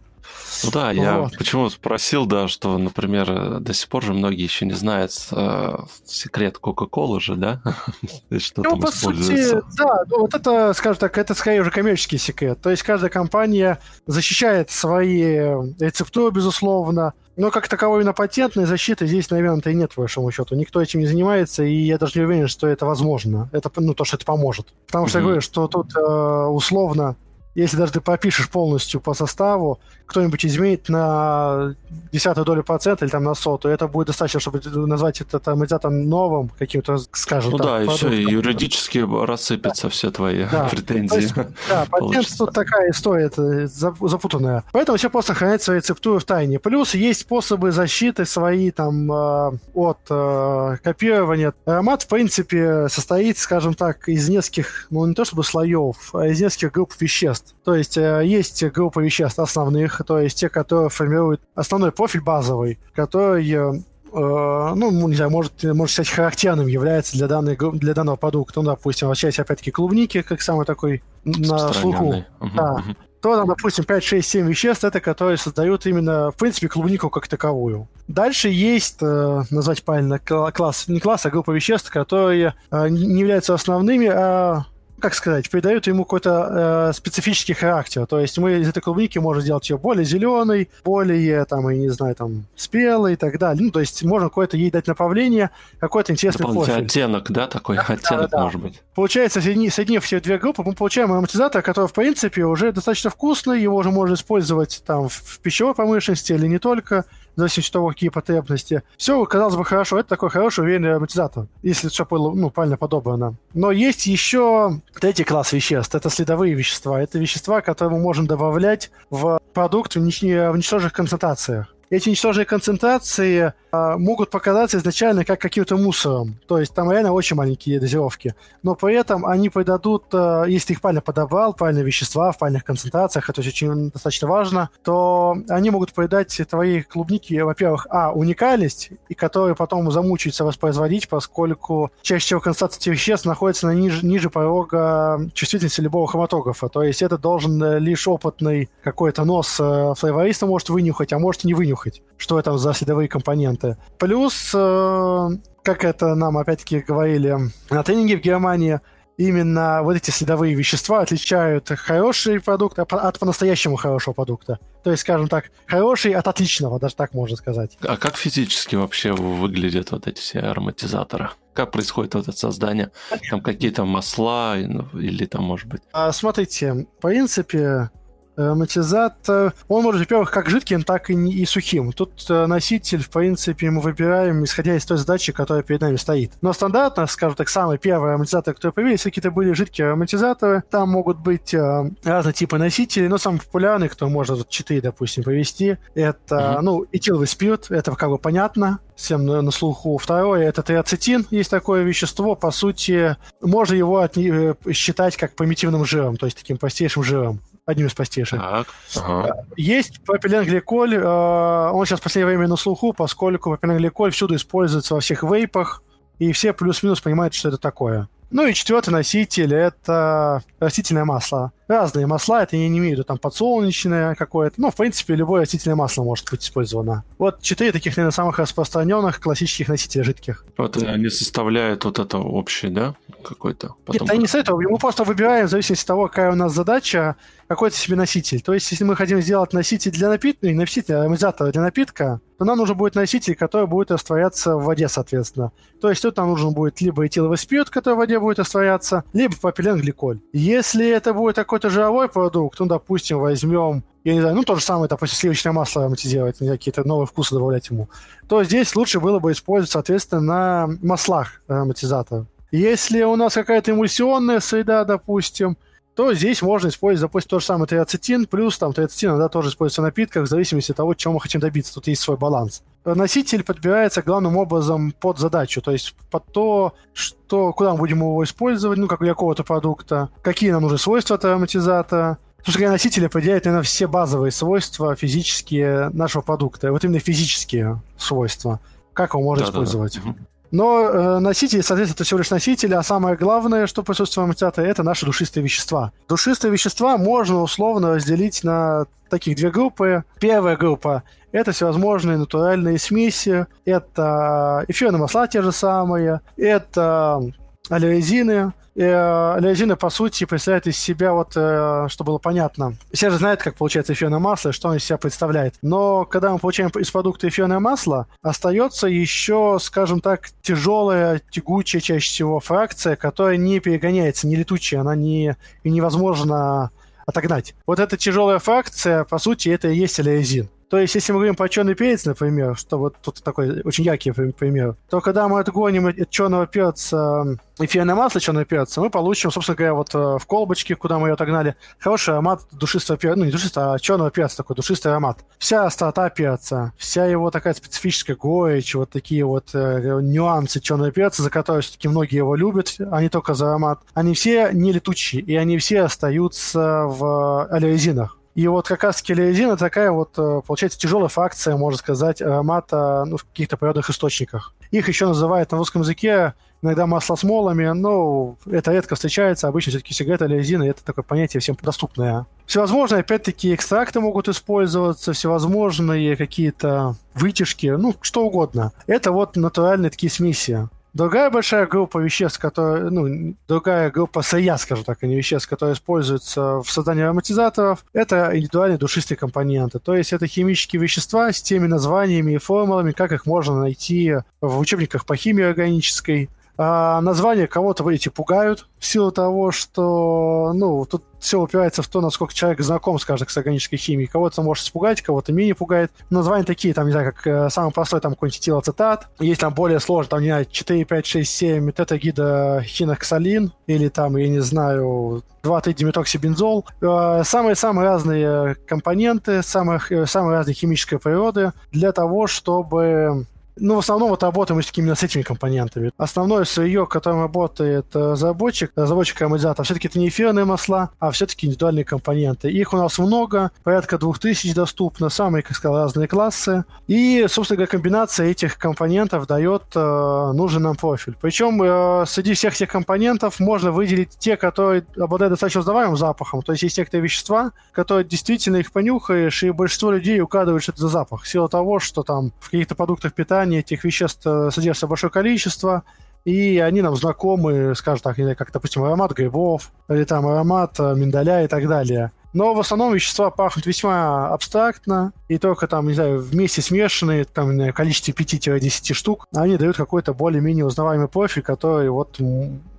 Ну да, я вот. почему спросил, да, что, например, до сих пор же многие еще не знают э, секрет Кока-Колы же, да? [LAUGHS] что ну, по сути, да, ну, вот это, скажем так, это скорее уже коммерческий секрет. То есть каждая компания защищает свои рецептуры, безусловно, но как таковой именно патентной защиты здесь, наверное-то и нет, по большому счету. Никто этим не занимается, и я даже не уверен, что это возможно. Это, ну, то, что это поможет. Потому что mm-hmm. я говорю, что тут э, условно если даже ты пропишешь полностью по составу, кто-нибудь изменит на десятую долю процента или там на сотую, это будет достаточно, чтобы назвать это там, там новым каким-то, скажем ну так. да, и все, и юридически рассыпятся да. все твои да. [LAUGHS] претензии. Есть, да, патент тут такая история запутанная. Поэтому все просто хранят свои рецептуры в тайне. Плюс есть способы защиты свои там э, от э, копирования. Аромат, в принципе, состоит, скажем так, из нескольких, ну не то чтобы слоев, а из нескольких групп веществ. То есть э, есть группа веществ основных, то есть те, которые формируют основной профиль базовый, который э, ну, не знаю, может, может стать характерным является для, данной, для данного продукта. Ну, допустим, возвращаясь опять-таки клубники, как самый такой на слуху. Угу, да. Угу. То, там, допустим, 5, 6, 7 веществ, это которые создают именно, в принципе, клубнику как таковую. Дальше есть, э, назвать правильно, класс, не класс, а группа веществ, которые э, не являются основными, а как сказать, придают ему какой-то э, специфический характер. То есть мы из этой клубники можем сделать ее более зеленой, более, там, я не знаю, там, спелой и так далее. Ну, то есть можно какое-то ей дать направление, какой-то интересный профиль. оттенок, да, такой да, оттенок да, да. может быть. Получается, соединив, соединив все две группы, мы получаем ароматизатор, который, в принципе, уже достаточно вкусный, его уже можно использовать там в пищевой промышленности или не только в зависимости от того, какие потребности. Все, казалось бы, хорошо. Это такой хороший уверенный ароматизатор, если все было ну, правильно подобрано. Но есть еще третий класс веществ. Это следовые вещества. Это вещества, которые мы можем добавлять в продукт в ничтожных концентрациях эти ничтожные концентрации а, могут показаться изначально как каким-то мусором. То есть там реально очень маленькие дозировки. Но при этом они придадут, а, если ты их правильно подобрал, правильные вещества в правильных концентрациях, это очень достаточно важно, то они могут придать твоей клубнике, во-первых, а, уникальность, и которые потом замучаются воспроизводить, поскольку чаще всего концентрация этих веществ находится на ниже, ниже порога чувствительности любого хроматографа. То есть это должен э, лишь опытный какой-то нос э, флейвориста может вынюхать, а может и не вынюхать нюхать, что это за следовые компоненты. Плюс, э, как это нам опять-таки говорили на тренинге в Германии, именно вот эти следовые вещества отличают хороший продукт от по-настоящему хорошего продукта. То есть, скажем так, хороший от отличного, даже так можно сказать. А как физически вообще выглядят вот эти все ароматизаторы? Как происходит вот это создание? Там какие-то масла ну, или там, может быть... А, смотрите, в принципе, Ароматизатор, он может, во-первых, как жидким, так и, и сухим. Тут э, носитель, в принципе, мы выбираем, исходя из той задачи, которая перед нами стоит. Но стандартно, скажем так, самый первый ароматизатор, который появились, какие-то были жидкие ароматизаторы. Там могут быть э, разные типы носителей, но самый популярный, кто можно тут 4, допустим, повести, это, mm-hmm. ну, этиловый спирт, это как бы понятно, всем на, на слуху. Второе, это триацетин, есть такое вещество, по сути, можно его от, э, считать как примитивным жиром, то есть таким простейшим жиром одним из простейших. Так, ага. Есть пропиленгликоль, э, он сейчас в последнее время на слуху, поскольку пропиленгликоль всюду используется во всех вейпах, и все плюс-минус понимают, что это такое. Ну и четвертый носитель – это растительное масло разные масла, это я не имею в виду там подсолнечное какое-то, ну, в принципе, любое растительное масло может быть использовано. Вот четыре таких, наверное, самых распространенных классических носителя жидких. Вот они составляют вот это общее, да, какой-то? Потом... Нет, не с этого, мы просто выбираем, в зависимости от того, какая у нас задача, какой-то себе носитель. То есть, если мы хотим сделать носитель для напитка, носитель ароматизатора для напитка, то нам нужен будет носитель, который будет растворяться в воде, соответственно. То есть тут нам нужен будет либо этиловый спирт, который в воде будет растворяться, либо пропиленгликоль. Если это будет такой какой-то жировой продукт, ну, допустим, возьмем, я не знаю, ну, то же самое, допустим, сливочное масло ароматизировать, какие-то новые вкусы добавлять ему, то здесь лучше было бы использовать, соответственно, на маслах ароматизатор. Если у нас какая-то эмульсионная среда, допустим, то здесь можно использовать, допустим, тот же самый триацетин, плюс там триацетин да, тоже используется в напитках, в зависимости от того, чего мы хотим добиться. Тут есть свой баланс. Носитель подбирается главным образом под задачу, то есть под то, что, куда мы будем его использовать, ну, как для какого-то продукта, какие нам нужны свойства от ароматизатора, Потому что носитель определяет, наверное, все базовые свойства физические нашего продукта. Вот именно физические свойства. Как его можно да, использовать. Да, да. Но э, носители, соответственно, это всего лишь носители, а самое главное, что присутствует в амортизаторе, это наши душистые вещества. Душистые вещества можно условно разделить на таких две группы. Первая группа – это всевозможные натуральные смеси, это эфирные масла те же самые, это аллерезины, э, леозины, по сути, представляют из себя, вот, э, чтобы было понятно, все же знают, как получается эфирное масло, что оно из себя представляет. Но когда мы получаем из продукта эфирное масло, остается еще, скажем так, тяжелая, тягучая чаще всего фракция, которая не перегоняется, не летучая, она не, и невозможно отогнать. Вот эта тяжелая фракция, по сути, это и есть леозин. То есть, если мы говорим про черный перец, например, что вот тут такой очень яркий пример, то когда мы отгоним от черного перца эфирное масло черного перца, мы получим, собственно говоря, вот э, в колбочке, куда мы ее отогнали, хороший аромат душистого перца, ну не душистого, а черного перца, такой душистый аромат. Вся острота перца, вся его такая специфическая горечь, вот такие вот э, нюансы черного перца, за которые все-таки многие его любят, а не только за аромат, они все не летучие, и они все остаются в аллерезинах. И вот как раз келиозин такая вот, э, получается, тяжелая фракция, можно сказать, аромата ну, в каких-то природных источниках. Их еще называют на русском языке иногда маслосмолами, но это редко встречается. Обычно все-таки сигарета леозина – это такое понятие всем доступное. Всевозможные, опять-таки, экстракты могут использоваться, всевозможные какие-то вытяжки, ну, что угодно. Это вот натуральные такие смеси. Другая большая группа веществ, которые, ну, другая группа сырья, скажем так, а не веществ, которые используются в создании ароматизаторов, это индивидуальные душистые компоненты. То есть это химические вещества с теми названиями и формулами, как их можно найти в учебниках по химии органической, а названия кого-то эти пугают в силу того, что, ну, тут все упирается в то, насколько человек знаком, скажем, с органической химией. Кого-то может испугать, кого-то менее пугает. Названия такие, там, не знаю, как э, самый простой, там, какой-нибудь этилоцетат. Есть там более сложный, там, не знаю, 4, 5, 6, 7 тетагидохиноксалин или там, я не знаю, 2-3 диметоксибензол. Э, самые-самые разные компоненты, самых, э, самые разные химической природы для того, чтобы ну, в основном вот работаем мы такими с этими компонентами. Основное сырье, которым работает э, разработчик, разработчик ароматизатора, все-таки это не эфирные масла, а все-таки индивидуальные компоненты. Их у нас много, порядка 2000 доступно, самые, как сказал, разные классы. И, собственно говоря, комбинация этих компонентов дает э, нужный нам профиль. Причем э, среди всех этих компонентов можно выделить те, которые обладают достаточно узнаваемым запахом. То есть есть некоторые вещества, которые действительно их понюхаешь, и большинство людей укладывают, что это за запах. В силу того, что там в каких-то продуктах питания сочетание этих веществ э, содержится большое количество, и они нам знакомы, скажем так, как, допустим, аромат грибов, или там аромат э, миндаля и так далее. Но в основном вещества пахнут весьма абстрактно, и только там, не знаю, вместе смешанные, там, в количестве 5-10 штук, они дают какой-то более-менее узнаваемый профиль, который вот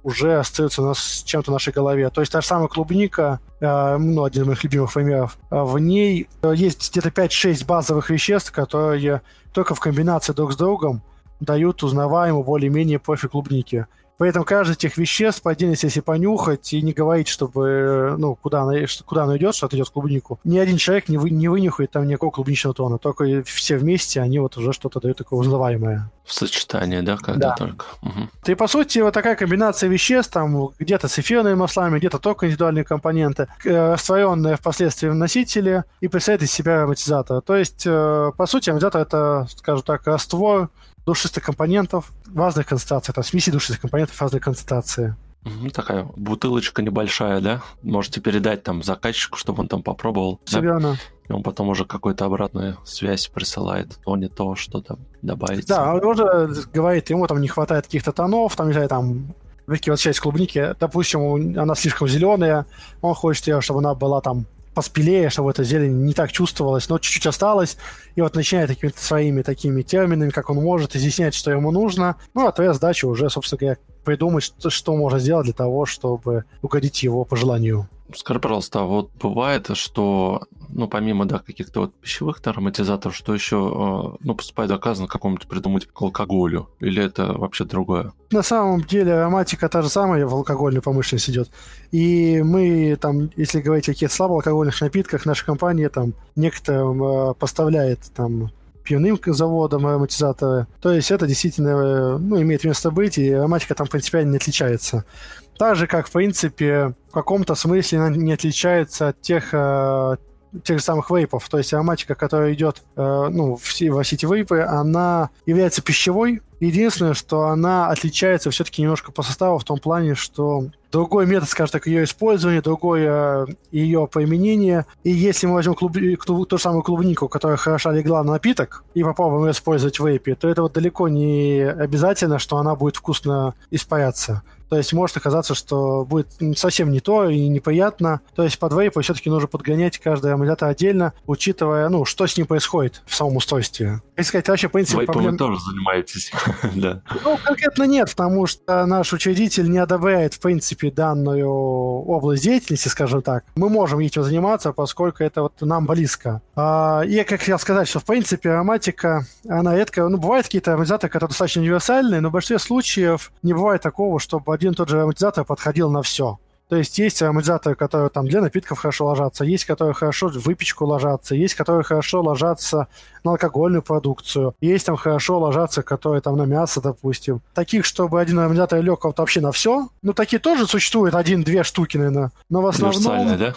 уже остается у нас чем-то в нашей голове. То есть та же самая клубника, э, ну, один из моих любимых примеров, в ней есть где-то 5-6 базовых веществ, которые только в комбинации друг с другом дают узнаваемый более-менее профиль клубники. Поэтому каждый из этих веществ по отдельности, если понюхать и не говорить, чтобы, ну, куда она, куда она идет, что идет в клубнику, ни один человек не, вы, не вынюхает там никакого клубничного тона, только все вместе они вот уже что-то дают такое узнаваемое. В сочетании, да, когда да. только. Угу. И, по сути, вот такая комбинация веществ, там где-то с эфирными маслами, где-то только индивидуальные компоненты, э, растворенные впоследствии в носителе и представляет из себя ароматизатор. То есть, э, по сути, ароматизатор это, скажем так, раствор душистых компонентов разных концентрациях, там смеси душистых компонентов в разной концентрации. Такая бутылочка небольшая, да? Можете передать там заказчику, чтобы он там попробовал. Все верно. И он потом уже какую-то обратную связь присылает, то не то, что-то добавить. Да, он уже говорит, ему там не хватает каких-то тонов, там, не знаю, там возвращаясь к клубнике, допустим, она слишком зеленая, он хочет ее, чтобы она была там поспелее, чтобы эта зелень не так чувствовалась, но чуть-чуть осталось, и вот начинает какими-то своими такими терминами, как он может, изъяснять, что ему нужно. Ну, а твоя задача уже, собственно говоря, придумать, что, что можно сделать для того, чтобы угодить его пожеланию. Скажи, пожалуйста, а вот бывает, что, ну, помимо, да, каких-то вот пищевых ароматизаторов, что еще, э, ну, поступает доказано какому-то придумать к алкоголю? Или это вообще другое? На самом деле ароматика та же самая в алкогольной промышленности идет. И мы там, если говорить о каких-то слабоалкогольных напитках, наша компания там некоторым э, поставляет там пивным заводом ароматизаторы. То есть это действительно э, ну, имеет место быть, и ароматика там принципиально не отличается. Так же, как, в принципе, в каком-то смысле она не отличается от тех, э, тех же самых вейпов. То есть ароматика, которая идет э, ну, в, во все вейпы, она является пищевой, Единственное, что она отличается все-таки немножко по составу в том плане, что другой метод, скажем так, ее использования, другое ее применение. И если мы возьмем клуб... ту, ту же самую клубнику, которая хорошо легла на напиток, и попробуем ее использовать в вейпе, то это вот далеко не обязательно, что она будет вкусно испаряться. То есть может оказаться, что будет совсем не то и неприятно. То есть под вейпы все-таки нужно подгонять каждый аккумулятор отдельно, учитывая, ну, что с ним происходит в самом устройстве. Если сказать, вообще, в принципе, Вейпом проблем... вы тоже занимаетесь, [LAUGHS] да. Ну, конкретно нет, потому что наш учредитель не одобряет, в принципе, данную область деятельности, скажем так. Мы можем этим заниматься, поскольку это вот нам близко. А, и, как хотел сказать, что, в принципе, ароматика, она редко... Ну, бывают какие-то ароматизаторы, которые достаточно универсальные, но в большинстве случаев не бывает такого, чтобы один и тот же ароматизатор подходил на все. То есть есть ароматизаторы, которые там для напитков хорошо ложатся, есть, которые хорошо в выпечку ложатся, есть, которые хорошо ложатся на алкогольную продукцию, есть там хорошо ложатся, которые там на мясо, допустим. Таких, чтобы один ароматизатор лег вот вообще на все, ну, такие тоже существуют, один-две штуки, наверное. Но в основном... да?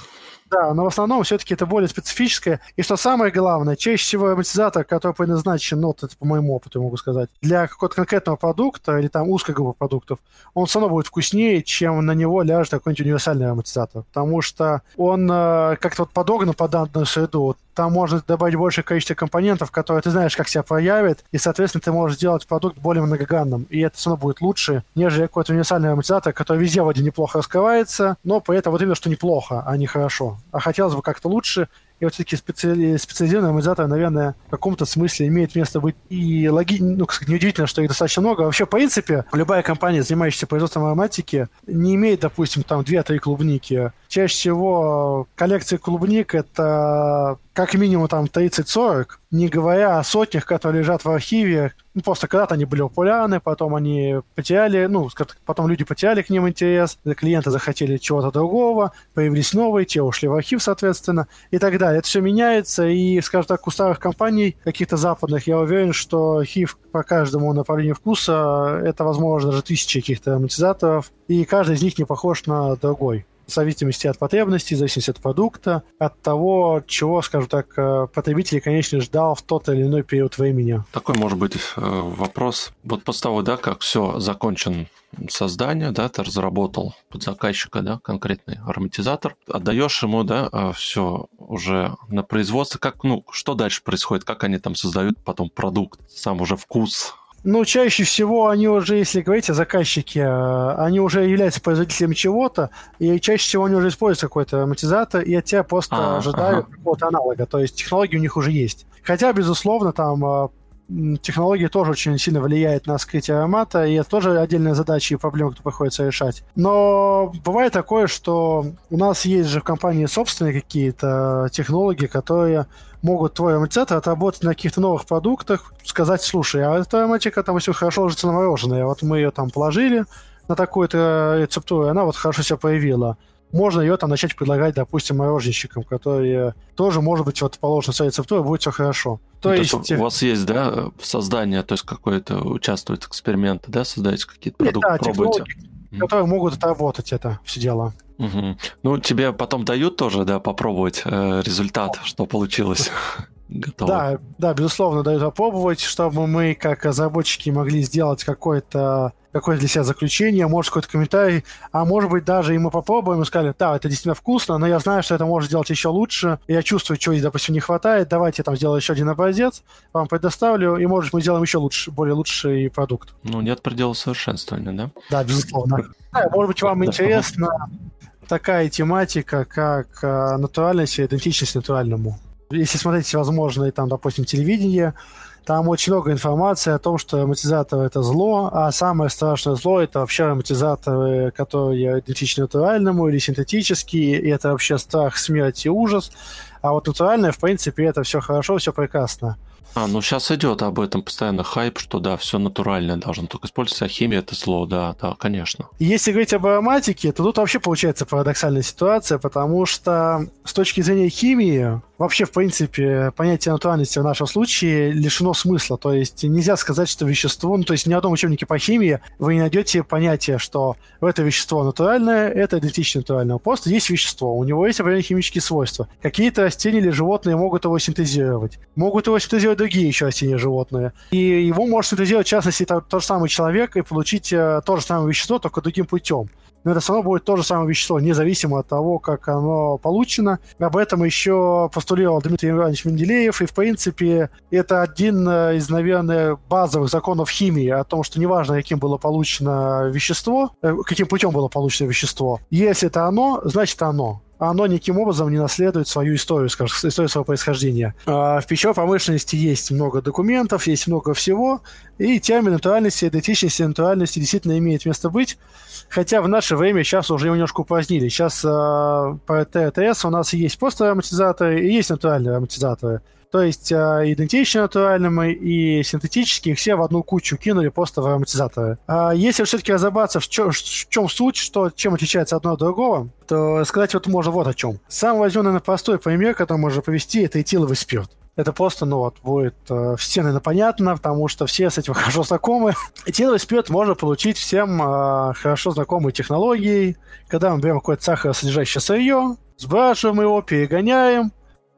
Да, но в основном все-таки это более специфическое. И что самое главное, чаще всего амортизатор, который предназначен, ну, вот это по моему опыту могу сказать, для какого-то конкретного продукта или там узкой группы продуктов, он все равно будет вкуснее, чем на него ляжет какой-нибудь универсальный амортизатор. Потому что он э, как-то вот подогнан под данную среду. Там можно добавить большее количество компонентов, которые ты знаешь, как себя проявит, и, соответственно, ты можешь сделать продукт более многогранным. И это все равно будет лучше, нежели какой-то универсальный амортизатор, который везде вроде неплохо раскрывается, но при этом вот именно, что неплохо, а не хорошо а хотелось бы как-то лучше. И вот все-таки специали... специализированные анализаторы, наверное, в каком-то смысле имеет место быть. И логи... ну, кстати, неудивительно, что их достаточно много. Вообще, в принципе, любая компания, занимающаяся производством ароматики, не имеет, допустим, там 2-3 клубники. Чаще всего коллекции клубник — это как минимум там 30-40, не говоря о сотнях, которые лежат в архиве. Ну, просто когда-то они были популярны, потом они потеряли, ну, потом люди потеряли к ним интерес, клиенты захотели чего-то другого, появились новые, те ушли в архив, соответственно, и так далее. Это все меняется, и, скажем так, у старых компаний, каких-то западных, я уверен, что архив по каждому направлению вкуса, это, возможно, даже тысячи каких-то амортизаторов, и каждый из них не похож на другой в зависимости от потребностей, в зависимости от продукта, от того, чего, скажем так, э, потребитель, конечно, ждал в тот или иной период времени. Такой может быть э, вопрос. Вот после того, да, как все закончен создание, да, ты разработал под заказчика, да, конкретный ароматизатор, отдаешь ему, да, э, все уже на производство, как, ну, что дальше происходит, как они там создают потом продукт, сам уже вкус, ну, чаще всего они уже, если говорить о заказчике, э, они уже являются производителем чего-то, и чаще всего они уже используют какой-то амортизатор, и от тебя просто а, ожидают ага. какого-то аналога. То есть технологии у них уже есть. Хотя, безусловно, там э, технология тоже очень сильно влияет на скрытие аромата, и это тоже отдельная задача и проблема, которую приходится решать. Но бывает такое, что у нас есть же в компании собственные какие-то технологии, которые могут твой ароматизатор отработать на каких-то новых продуктах, сказать, слушай, а эта ароматика там все хорошо ложится на мороженое, вот мы ее там положили на такую-то рецептуру, и она вот хорошо себя проявила можно ее там начать предлагать, допустим, мороженщикам, которые тоже, может быть, вот положено своей рецептурой, будет все хорошо. То, то есть... есть... у вас есть, да, создание, то есть какое-то участвует эксперименты, да, создаете какие-то продукты, да, пробуете? Mm. которые могут отработать это все дело. Угу. Ну, тебе потом дают тоже, да, попробовать э, результат, что получилось. [LAUGHS] Готово. Да, да, безусловно, дают попробовать, чтобы мы, как разработчики, могли сделать какое-то для себя заключение, может, какой-то комментарий, а может быть, даже и мы попробуем и сказали, да, это действительно вкусно, но я знаю, что это может сделать еще лучше, я чувствую, чего допустим, не хватает, давайте я там сделаю еще один образец, вам предоставлю, и, может, мы сделаем еще лучше, более лучший продукт. Ну, нет предела совершенствования, да? Да, безусловно. Может быть, вам [LAUGHS] интересна такая тематика, как а, натуральность и идентичность натуральному. Если смотреть возможные, там, допустим, телевидение, там очень много информации о том, что ароматизатор – это зло, а самое страшное зло – это вообще ароматизаторы, которые идентичны натуральному или синтетические, и это вообще страх, смерть и ужас. А вот натуральное, в принципе, это все хорошо, все прекрасно. А, ну сейчас идет об этом постоянно хайп, что да, все натуральное должно только использоваться, а химия это зло, да, да, конечно. Если говорить об ароматике, то тут вообще получается парадоксальная ситуация, потому что с точки зрения химии вообще, в принципе, понятие натуральности в нашем случае лишено смысла. То есть нельзя сказать, что вещество, ну, то есть ни в одном учебнике по химии вы не найдете понятие, что это вещество натуральное, это идентично натуральному. Просто есть вещество, у него есть определенные химические свойства. Какие-то растения или животные могут его синтезировать. Могут его синтезировать другие еще растения животные. И его может синтезировать, в частности, то, тот же самый человек и получить э, то же самое вещество, только другим путем но это все равно будет то же самое вещество, независимо от того, как оно получено. Об этом еще постулировал Дмитрий Иванович Менделеев, и, в принципе, это один из, наверное, базовых законов химии о том, что неважно, каким было получено вещество, э, каким путем было получено вещество, если это оно, значит оно оно никаким образом не наследует свою историю, скажем, историю своего происхождения. А в пищевой промышленности есть много документов, есть много всего, и термин натуральности, идентичности, натуральности действительно имеет место быть, хотя в наше время сейчас уже немножко упразднили. Сейчас э, по ТТС у нас есть просто ароматизаторы и есть натуральные ароматизаторы. То есть э, идентичные натуральным и синтетические все в одну кучу кинули просто в ароматизаторы. А если все-таки разобраться, в, чё, в чем суть, что, чем отличается одно от другого, то сказать вот можно вот о чем. Сам возьму, наверное, простой пример, который можно повести, это этиловый спирт. Это просто, ну вот, будет э, все, наверное, понятно, потому что все с этим [LAUGHS] хорошо знакомы. Этиловый спирт можно получить всем э, хорошо знакомой технологией, когда мы берем какое-то сахаросодержащее сырье, сбрасываем его, перегоняем,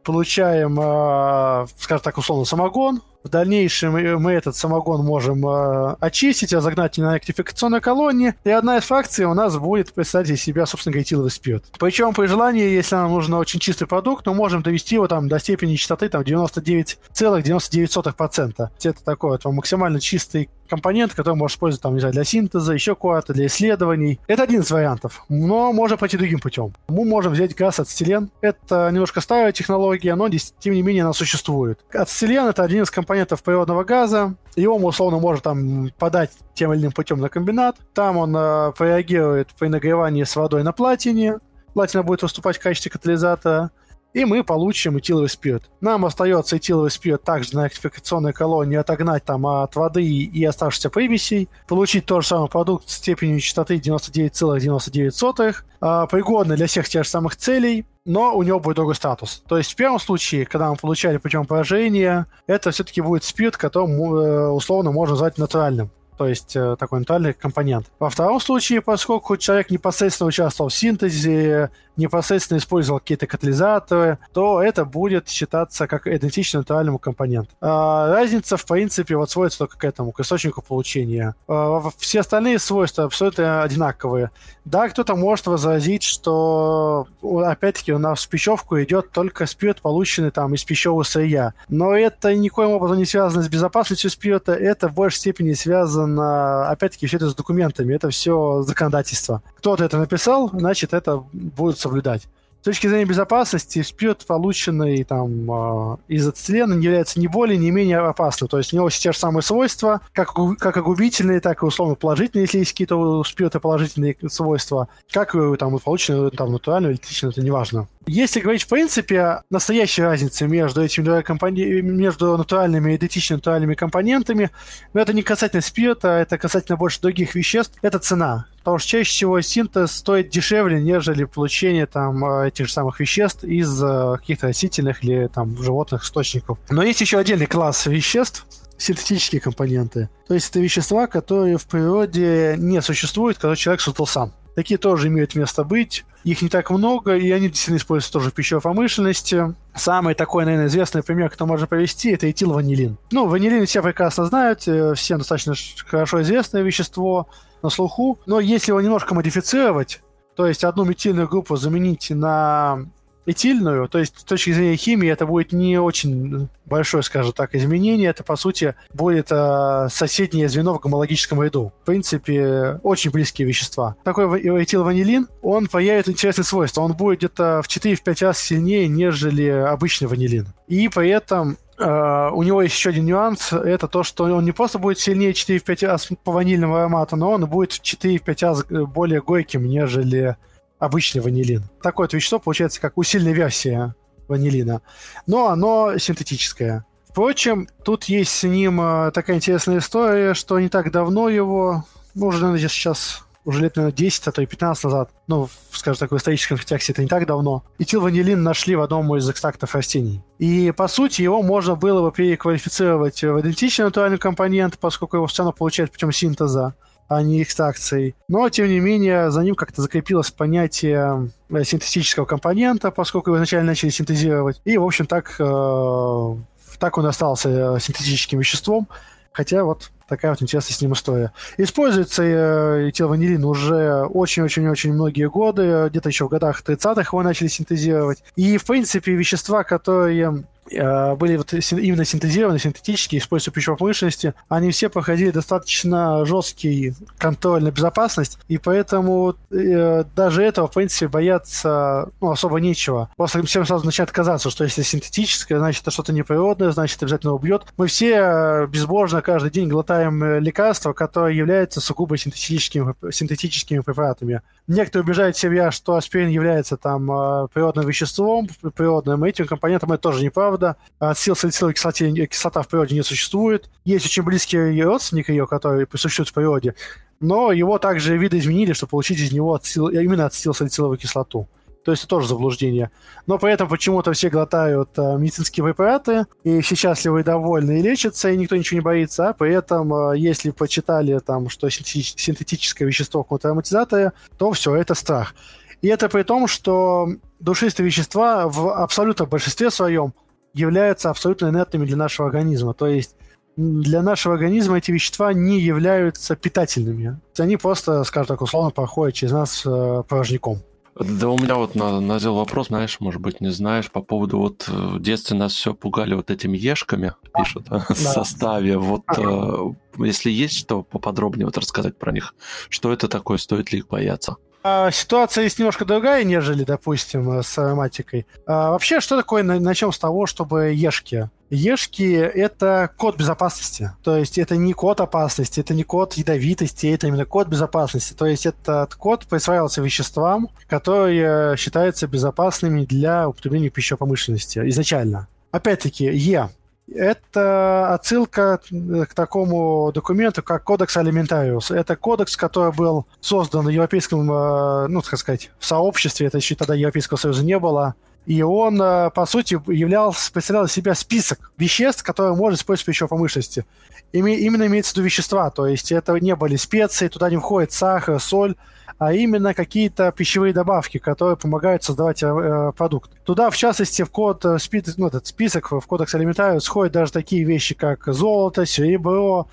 получаем, э, скажем так, условно, самогон. В дальнейшем мы этот самогон можем э, очистить, разогнать на ректификационной колонии, и одна из фракций у нас будет представить из себя, собственно говоря, этиловый спирт. Причем при желании, если нам нужен очень чистый продукт, мы можем довести его там до степени чистоты там 99,99%. Это такой вот максимально чистый компонент, который можно использовать там, не знаю, для синтеза, еще куда-то, для исследований. Это один из вариантов, но можно пойти другим путем. Мы можем взять газ ацетилен. Это немножко старая технология, но тем не менее она существует. Ацетилен — это один из компонентов природного газа. Его мы условно можем там подать тем или иным путем на комбинат. Там он э, реагирует при нагревании с водой на платине. Платина будет выступать в качестве катализатора и мы получим этиловый спирт. Нам остается этиловый спирт также на ректификационной колонии отогнать там от воды и оставшихся примесей, получить тот же самый продукт с степенью частоты 99,99, ,99 а, пригодный для всех тех же самых целей, но у него будет другой статус. То есть в первом случае, когда мы получали путем поражения, это все-таки будет спирт, который э, условно можно назвать натуральным то есть э, такой натуральный компонент. Во втором случае, поскольку человек непосредственно участвовал в синтезе, непосредственно использовал какие-то катализаторы, то это будет считаться как идентичный натуральному компоненту. А разница, в принципе, вот сводится только к этому, к источнику получения. А все остальные свойства абсолютно одинаковые. Да, кто-то может возразить, что, опять-таки, у нас в пищевку идет только спирт, полученный там из пищевого сырья. Но это никоим образом не связано с безопасностью спирта, это в большей степени связано, опять-таки, все это с документами, это все законодательство. Кто-то это написал, значит, это будет соблюдать. С точки зрения безопасности, спирт, полученный там, э, из ацетилена, не является ни более, ни менее опасным. То есть у него есть те же самые свойства, как, как и губительные, так и условно положительные, если есть какие-то у спирта положительные свойства, как и там, полученные там, натурально или электрично, это неважно. Если говорить в принципе настоящей разницы между этими двумя компони... между натуральными и идентично натуральными компонентами, но это не касательно спирта, это касательно больше других веществ, это цена. Потому что чаще всего синтез стоит дешевле, нежели получение там э, этих же самых веществ из э, каких-то растительных или там животных источников. Но есть еще отдельный класс веществ, синтетические компоненты. То есть это вещества, которые в природе не существуют, которые человек создал сам. Такие тоже имеют место быть. Их не так много, и они действительно используются тоже в пищевой промышленности. Самый такой, наверное, известный пример, который можно привести, это этилванилин. Ну, ванилин все прекрасно знают, э, всем достаточно хорошо известное вещество на слуху. Но если его немножко модифицировать, то есть одну метильную группу заменить на этильную, то есть с точки зрения химии это будет не очень большое, скажем так, изменение. Это, по сути, будет э, соседнее звено в гомологическом ряду. В принципе, очень близкие вещества. Такой этилванилин, он появит интересные свойства. Он будет где-то в 4-5 раз сильнее, нежели обычный ванилин. И при этом Uh, у него есть еще один нюанс, это то, что он не просто будет сильнее 4-5 раз по ванильному аромату, но он будет в 4-5 раз более горьким, нежели обычный ванилин. Такое вот вещество получается как усиленная версия ванилина, но оно синтетическое. Впрочем, тут есть с ним э, такая интересная история, что не так давно его, ну, уже, наверное, сейчас уже лет, наверное, 10, а то и 15 назад, ну, скажем так, в историческом контексте это не так давно, этилванилин нашли в одном из экстрактов растений. И, по сути, его можно было бы переквалифицировать в идентичный натуральный компонент, поскольку его все равно получают путем синтеза а не экстракцией. Но, тем не менее, за ним как-то закрепилось понятие э, синтетического компонента, поскольку его изначально начали синтезировать. И, в общем, так э, Так он остался синтетическим веществом, хотя вот такая вот интересная с ним история. Используется э, этилванилин уже очень-очень-очень многие годы, где-то еще в годах 30-х его начали синтезировать. И, в принципе, вещества, которые Э, были вот именно синтезированы, синтетические, используя пищевой промышленности, они все проходили достаточно жесткий контроль на безопасность, и поэтому э, даже этого, в принципе, бояться ну, особо нечего. Просто всем сразу начинает казаться, что если синтетическое, значит, это что-то неприродное, значит, обязательно убьет. Мы все э, безбожно каждый день глотаем э, лекарства, которые являются сугубо синтетическими, синтетическими препаратами. Некоторые убеждают себя, что аспирин является там природным веществом, природным этим компонентом, это тоже неправда правда. Ацетилсалициловой кислоте, кислота в природе не существует. Есть очень близкий родственник ее, который присутствует в природе, но его также видоизменили, чтобы получить из него ацетил, именно ацетилсалициловую кислоту. То есть это тоже заблуждение. Но при этом почему-то все глотают а, медицинские препараты, и все счастливы и довольны, и лечатся, и никто ничего не боится. А при этом, а, если почитали, там, что синтетическое вещество какого-то ароматизатора, то все, это страх. И это при том, что душистые вещества в абсолютном большинстве своем являются абсолютно инертными для нашего организма. То есть для нашего организма эти вещества не являются питательными. Они просто, скажем так, условно проходят через нас э, порожняком. Да у меня вот назрел вопрос, знаешь, может быть, не знаешь, по поводу вот э, в детстве нас все пугали вот этими ешками, пишут да. в составе. Вот э, если есть что поподробнее вот рассказать про них, что это такое, стоит ли их бояться? А, ситуация есть немножко другая, нежели, допустим, с ароматикой. А, вообще, что такое, начнем с того, чтобы ешки? Ешки — это код безопасности. То есть это не код опасности, это не код ядовитости, это именно код безопасности. То есть этот код присваивался веществам, которые считаются безопасными для употребления пищевой промышленности изначально. Опять-таки, Е это отсылка к такому документу, как Кодекс Алиментариус. Это кодекс, который был создан в европейском, э, ну, так сказать, в сообществе, это еще тогда Европейского Союза не было, и он, э, по сути, являлся, представлял из себя список веществ, которые можно использовать в пищевой промышленности. Именно имеется в виду вещества, то есть это не были специи, туда не входит сахар, соль, а именно какие-то пищевые добавки, которые помогают создавать э, продукт. Туда, в частности, в код, э, спи, ну, этот список в кодекс алиментариус сходят даже такие вещи, как золото, серебро,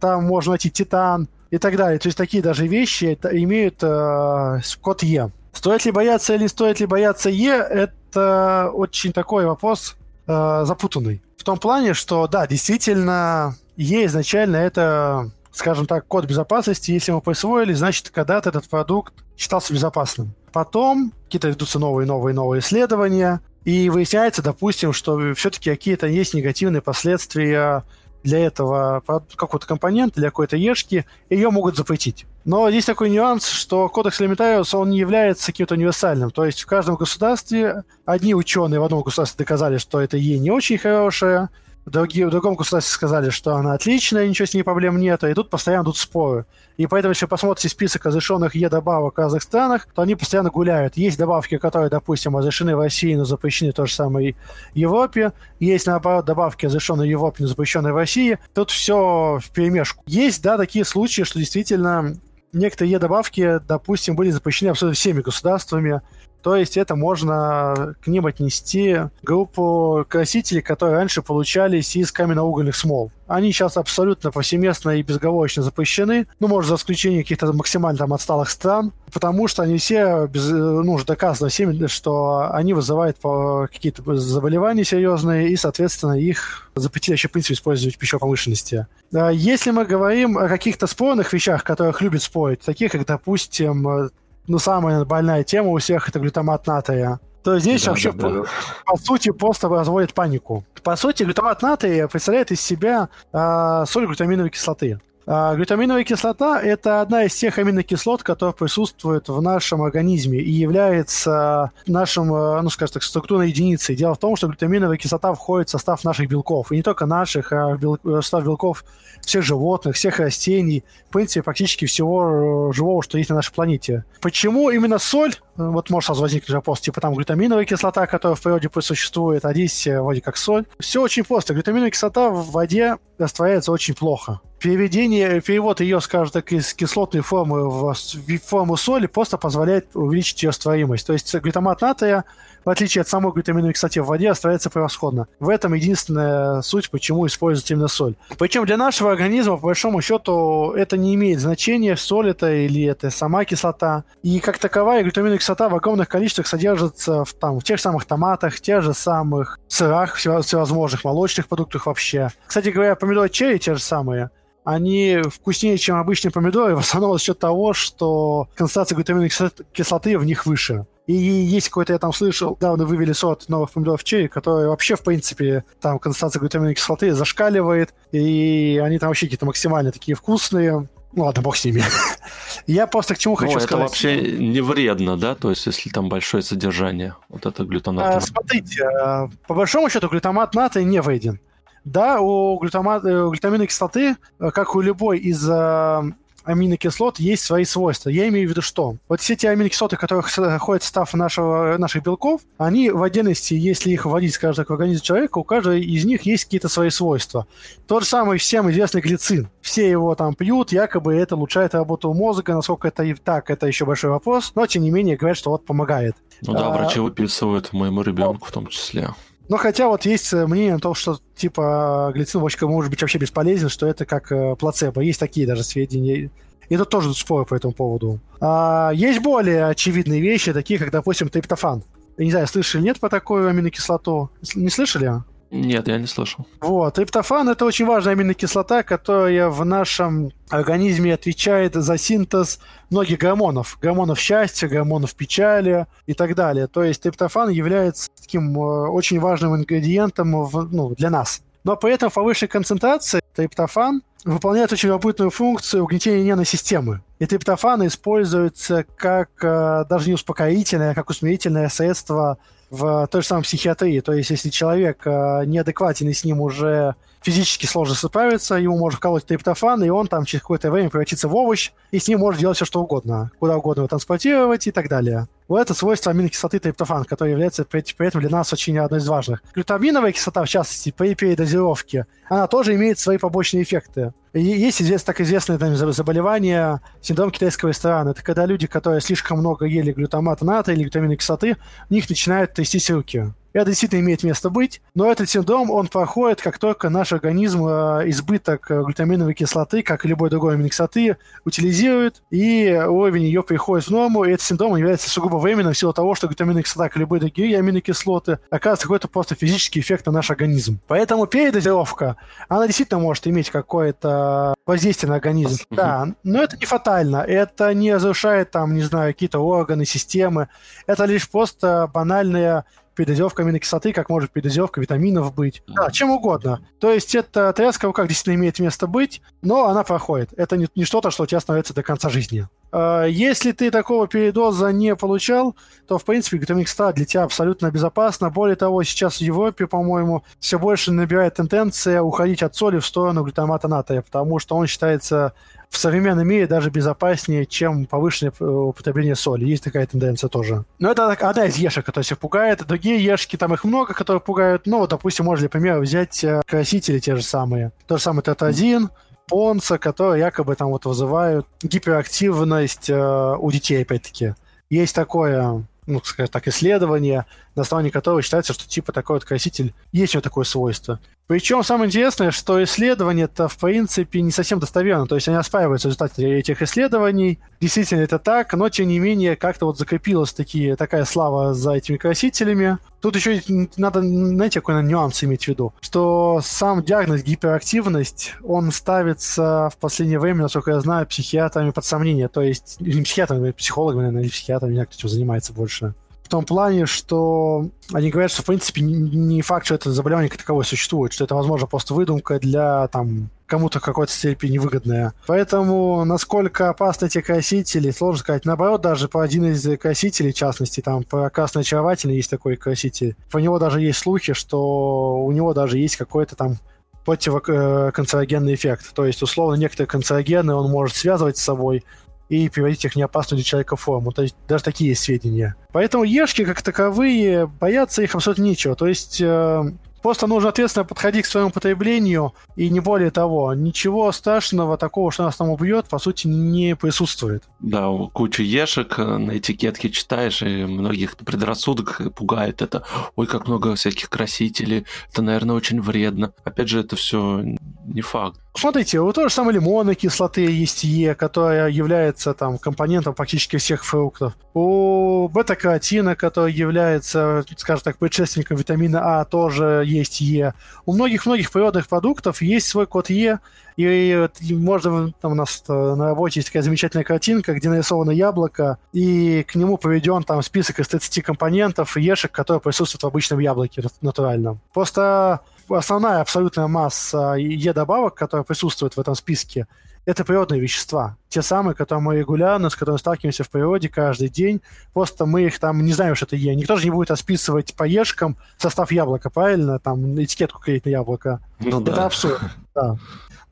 там можно найти титан и так далее. То есть такие даже вещи имеют э, код Е. Стоит ли бояться или стоит ли бояться Е, это очень такой вопрос э, запутанный. В том плане, что да, действительно, Е изначально это скажем так, код безопасности, если мы присвоили, значит, когда-то этот продукт считался безопасным. Потом какие-то ведутся новые, новые, новые исследования, и выясняется, допустим, что все-таки какие-то есть негативные последствия для этого какого-то компонента, для какой-то ешки, ее могут запретить. Но есть такой нюанс, что кодекс Элементариус, он не является каким-то универсальным. То есть в каждом государстве одни ученые в одном государстве доказали, что это Е не очень хорошее, Другие, в другом государстве сказали, что она отличная, ничего с ней проблем нет, и тут постоянно идут споры. И поэтому, если посмотрите список разрешенных Е-добавок в разных странах, то они постоянно гуляют. Есть добавки, которые, допустим, разрешены в России, но запрещены то же самое в Европе. Есть, наоборот, добавки, разрешенные в Европе, но запрещенные в России. Тут все в перемешку. Есть, да, такие случаи, что действительно некоторые Е-добавки, допустим, были запрещены абсолютно всеми государствами, то есть это можно к ним отнести группу красителей, которые раньше получались из каменноугольных смол. Они сейчас абсолютно повсеместно и безоговорочно запрещены, ну, может, за исключением каких-то максимально там отсталых стран, потому что они все, без, ну, уже доказано всеми, что они вызывают какие-то заболевания серьезные, и, соответственно, их запретили вообще, в принципе, использовать в пищевой промышленности. Если мы говорим о каких-то спорных вещах, которых любят спорить, таких как, допустим, ну, самая больная тема у всех это глютамат натрия. То здесь да, вообще, да, да. По, по сути, просто разводит панику. По сути, глютамат натрия представляет из себя э, соль глютаминовой кислоты. А глютаминовая кислота – это одна из тех аминокислот, которые присутствуют в нашем организме и является нашим, э, ну, скажем так, структурной единицей. Дело в том, что глютаминовая кислота входит в состав наших белков. И не только наших, а в э, состав белков всех животных, всех растений, в принципе, практически всего э, живого, что есть на нашей планете. Почему именно соль? Вот может сразу возникнуть вопрос, типа там глютаминовая кислота, которая в природе присутствует, а здесь вроде как соль. Все очень просто. Глютаминовая кислота в воде растворяется очень плохо. Переведение, перевод ее, скажем так, из кислотной формы в форму соли просто позволяет увеличить ее растворимость. То есть глютамат натрия, в отличие от самой глютаминовой кислоты в воде, остается превосходно. В этом единственная суть, почему используется именно соль. Причем для нашего организма, по большому счету, это не имеет значения, соль это или это сама кислота. И как таковая глютаминовая кислота в огромных количествах содержится в, там, в тех самых томатах, в тех же самых сырах, всевозможных молочных продуктах вообще. Кстати говоря, помидоры черри те же самые – они вкуснее, чем обычные помидоры, в основном за счет того, что концентрация глутаминовой кислоты в них выше. И есть какой-то, я там слышал, недавно вывели сорт новых помидоров черри, которые вообще, в принципе, там концентрация глутаминовой кислоты зашкаливает, и они там вообще какие-то максимально такие вкусные. Ну ладно, бог с ними. [LAUGHS] Я просто к чему хочу это сказать. это вообще не вредно, да? То есть, если там большое содержание вот это глютамата. А, смотрите, а, по большому счету глютамат натрия не вреден. Да, у, глютамат, э, глютаминовой кислоты, э, как у любой из э, аминокислот, есть свои свойства. Я имею в виду что? Вот все те аминокислоты, которые входят в состав нашего, наших белков, они в отдельности, если их вводить, скажем так, в организм человека, у каждого из них есть какие-то свои свойства. Тот же самый всем известный глицин. Все его там пьют, якобы это улучшает работу мозга. Насколько это и так, это еще большой вопрос. Но, тем не менее, говорят, что вот помогает. Ну да, а... врачи выписывают моему ребенку в том числе. Но хотя вот есть э, мнение о том, что типа глицин может быть вообще бесполезен, что это как э, плацебо. Есть такие даже сведения. И тут тоже споры по этому поводу. А, есть более очевидные вещи, такие как, допустим, триптофан. Я не знаю, слышали нет по такой аминокислоту? Не слышали? Нет, я не слышал. Вот. Триптофан – это очень важная аминокислота, которая в нашем организме отвечает за синтез многих гормонов. Гормонов счастья, гормонов печали и так далее. То есть триптофан является таким э, очень важным ингредиентом в, ну, для нас. Но при этом в повышенной концентрации триптофан выполняет очень любопытную функцию угнетения нервной системы. И триптофан используется как э, даже не успокоительное, а как усмирительное средство в той же самой психиатрии. То есть, если человек э, неадекватен и с ним уже физически сложно справиться, ему можно вколоть триптофан, и он там через какое-то время превратится в овощ, и с ним можно делать все, что угодно. Куда угодно его транспортировать и так далее. Вот это свойство аминокислоты триптофан, которое является при, при этом для нас очень одной из важных. Глютаминовая кислота, в частности, при передозировке, она тоже имеет свои побочные эффекты. И есть извест, так известное там, заболевание, синдром китайского ресторана. Это когда люди, которые слишком много ели глютамата натрия или глютаминовой кислоты, у них начинают трястись руки. Это действительно имеет место быть, но этот синдром, он проходит, как только наш организм э, избыток э, глютаминовой кислоты, как и любой другой аминокислоты, утилизирует, и уровень ее приходит в норму, и этот синдром является сугубо временным в силу того, что глютаминовая кислота, как и любые другие аминокислоты, оказывает какой-то просто физический эффект на наш организм. Поэтому передозировка, она действительно может иметь какое-то воздействие на организм. Да, но это не фатально, это не разрушает там, не знаю, какие-то органы, системы, это лишь просто банальная передозировка аминокислоты, как может передозировка витаминов быть. Да, чем угодно. То есть это тряска в руках действительно имеет место быть, но она проходит. Это не, не что-то, что у тебя становится до конца жизни. А, если ты такого передоза не получал, то, в принципе, глютамин экстракт для тебя абсолютно безопасно. Более того, сейчас в Европе, по-моему, все больше набирает тенденция уходить от соли в сторону глютамата натрия, потому что он считается в современном мире даже безопаснее, чем повышенное э, употребление соли. Есть такая тенденция тоже. Но это одна из ешек, которая всех пугает. Другие ешки, там их много, которые пугают. Ну, вот, допустим, можно для примера взять э, красители те же самые. То же самое тетразин, понца, которые якобы там вот вызывают гиперактивность э, у детей, опять-таки. Есть такое ну, скажем так, исследование, на основании которого считается, что типа такой вот краситель есть у него такое свойство. Причем самое интересное, что исследование-то в принципе не совсем достоверно, то есть они оспариваются результаты этих исследований. Действительно это так, но тем не менее как-то вот закрепилась такие, такая слава за этими красителями. Тут еще надо, знаете, какой нюанс иметь в виду, что сам диагноз гиперактивность, он ставится в последнее время, насколько я знаю, психиатрами под сомнение, то есть не психиатрами, а психологами, наверное, или психиатрами, не знаю, кто этим занимается больше том плане, что они говорят, что, в принципе, не факт, что это заболевание как таковое существует, что это, возможно, просто выдумка для, там, кому-то в какой-то степени выгодная. Поэтому, насколько опасны эти красители, сложно сказать. Наоборот, даже по один из красителей, в частности, там, по красной очаровательный есть такой краситель, по него даже есть слухи, что у него даже есть какой-то там противоканцерогенный эффект. То есть, условно, некоторые канцерогены он может связывать с собой, и переводить их в неопасную для человека форму. То есть даже такие есть сведения. Поэтому ешки, как таковые, бояться их абсолютно нечего. То есть э, Просто нужно ответственно подходить к своему потреблению, и не более того. Ничего страшного такого, что нас там убьет, по сути, не присутствует. Да, куча ешек э, на этикетке читаешь, и многих предрассудок пугает это. Ой, как много всяких красителей, это, наверное, очень вредно. Опять же, это все не факт. Смотрите, у той же самой лимонной кислоты есть Е, которая является там компонентом практически всех фруктов. У бета-каротина, который является, скажем так, предшественником витамина А, тоже есть Е. У многих-многих природных продуктов есть свой код Е, и, и можно, там у нас э, на работе есть такая замечательная картинка, где нарисовано яблоко, и к нему приведен там список из 30 компонентов ешек, которые присутствуют в обычном яблоке натуральном. Просто основная абсолютная масса Е-добавок, которая присутствует в этом списке, это природные вещества. Те самые, которые мы регулярно, с которыми сталкиваемся в природе каждый день. Просто мы их там не знаем, что это Е. Никто же не будет расписывать по ешкам состав яблока, правильно? Там этикетку клеить на яблоко. Ну, это да. абсурд. Да.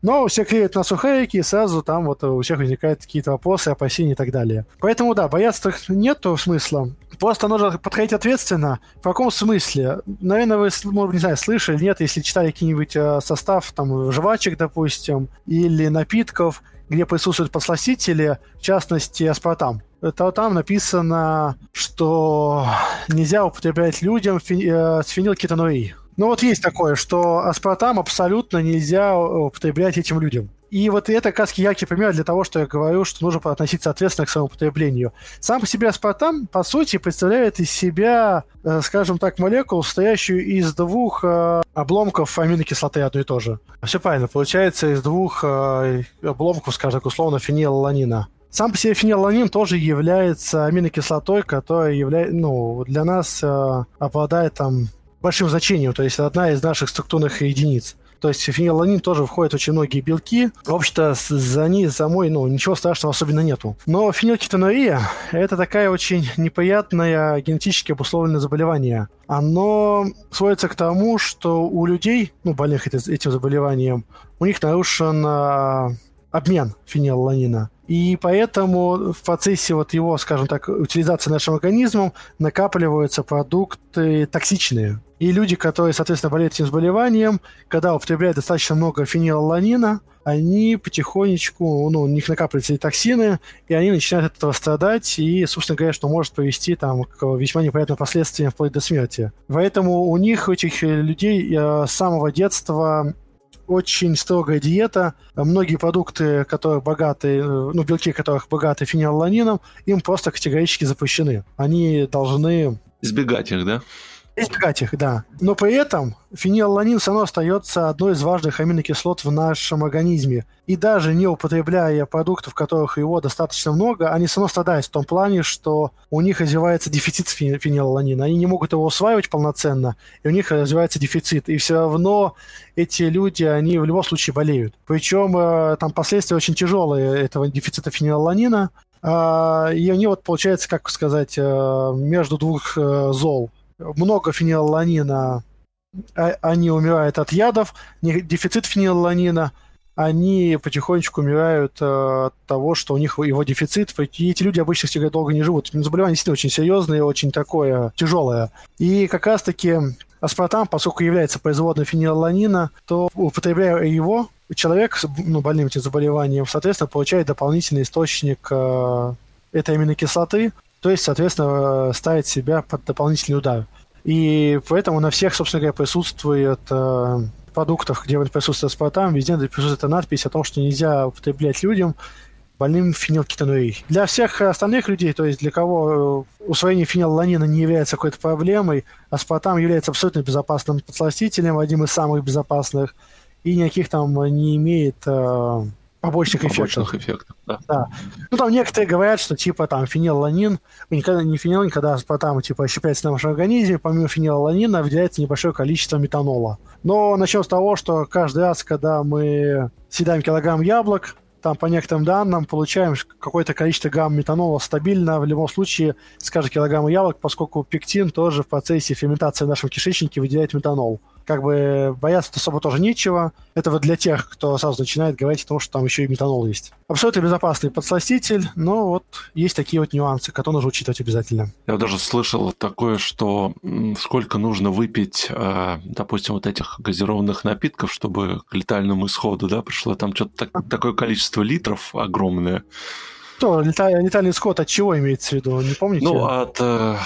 Но все клеят на сухарики, и сразу там вот у всех возникают какие-то вопросы, опасения и так далее. Поэтому, да, бояться нету смысла. Просто нужно подходить ответственно. В каком смысле? Наверное, вы, может, не знаю, слышали, нет, если читали какие-нибудь э, состав там жвачек, допустим, или напитков, где присутствуют подсластители, в частности, аспартам. То там написано, что нельзя употреблять людям фи- э, с фенилкетонурией. Ну вот есть такое, что аспартам абсолютно нельзя употреблять этим людям. И вот это как раз яркий пример для того, что я говорю, что нужно относиться ответственно к своему потреблению. Сам по себе аспартам, по сути, представляет из себя, э, скажем так, молекулу, состоящую из двух э, обломков аминокислоты одно и то же. Все правильно, получается из двух э, обломков, скажем так, условно, фенилланина. Сам по себе фенилланин тоже является аминокислотой, которая является, ну, для нас э, обладает там большим значением, то есть одна из наших структурных единиц. То есть фенилаланин тоже входят очень многие белки. В общем-то, за ней самой, ну, ничего страшного особенно нету. Но фенилкетонурия – это такая очень неприятное генетически обусловленное заболевание. Оно сводится к тому, что у людей, ну, больных этим заболеванием, у них нарушен а, обмен фенилланина. И поэтому в процессе вот его, скажем так, утилизации нашим организмом накапливаются продукты токсичные. И люди, которые, соответственно, болеют этим заболеванием, когда употребляют достаточно много фенилаланина, они потихонечку, ну, у них накапливаются токсины, и они начинают от этого страдать, и, собственно говоря, что может привести там, к весьма неприятным последствиям вплоть до смерти. Поэтому у них, у этих людей, э, с самого детства очень строгая диета. Многие продукты, которые богаты, э, ну, белки которых богаты фенилланином, им просто категорически запрещены. Они должны... Избегать их, да? Избегать их, да. Но при этом фенилланин все равно остается одной из важных аминокислот в нашем организме. И даже не употребляя продуктов, в которых его достаточно много, они все равно страдают в том плане, что у них развивается дефицит фенилланина. Они не могут его усваивать полноценно, и у них развивается дефицит. И все равно эти люди, они в любом случае болеют. Причем э, там последствия очень тяжелые этого дефицита фенилланина. А, и они вот, получается, как сказать, э, между двух э, зол много фенилланина, а, они умирают от ядов, дефицит фенилланина, они потихонечку умирают э, от того, что у них его дефицит. И эти люди обычно всегда долго не живут. Заболевание действительно очень серьезное, очень такое тяжелое. И как раз-таки аспартам, поскольку является производным фенилланина, то употребляя его, человек, ну, больным этим заболеванием, соответственно, получает дополнительный источник э, этой аминокислоты, то есть, соответственно, ставит себя под дополнительный удар. И поэтому на всех, собственно говоря, присутствует э, продуктах, где присутствует аспартам, везде присутствует надпись о том, что нельзя употреблять людям больным фенилкетонурией. Для всех остальных людей, то есть для кого э, усвоение фенилланина не является какой-то проблемой, аспартам является абсолютно безопасным подсластителем, одним из самых безопасных, и никаких там не имеет э, побочных, побочных эффектов. эффектов да. да. Ну, там некоторые говорят, что типа там фенилланин, никогда не фенилланин, когда аспартам типа щепляется на вашем организме, помимо фенилланина выделяется небольшое количество метанола. Но начнем с того, что каждый раз, когда мы съедаем килограмм яблок, там по некоторым данным получаем какое-то количество грамм метанола стабильно в любом случае с каждого килограмма яблок, поскольку пектин тоже в процессе ферментации в нашем кишечнике выделяет метанол. Как бы бояться особо тоже нечего. Это вот для тех, кто сразу начинает говорить о том, что там еще и метанол есть. Абсолютно безопасный подсластитель, но вот есть такие вот нюансы, которые нужно учитывать обязательно. Я даже слышал такое, что сколько нужно выпить, э, допустим, вот этих газированных напитков, чтобы к летальному исходу, да, пришло там что-то так, такое количество литров огромное. Что, летальный исход от чего имеется в виду? Не помните? Ну, от э,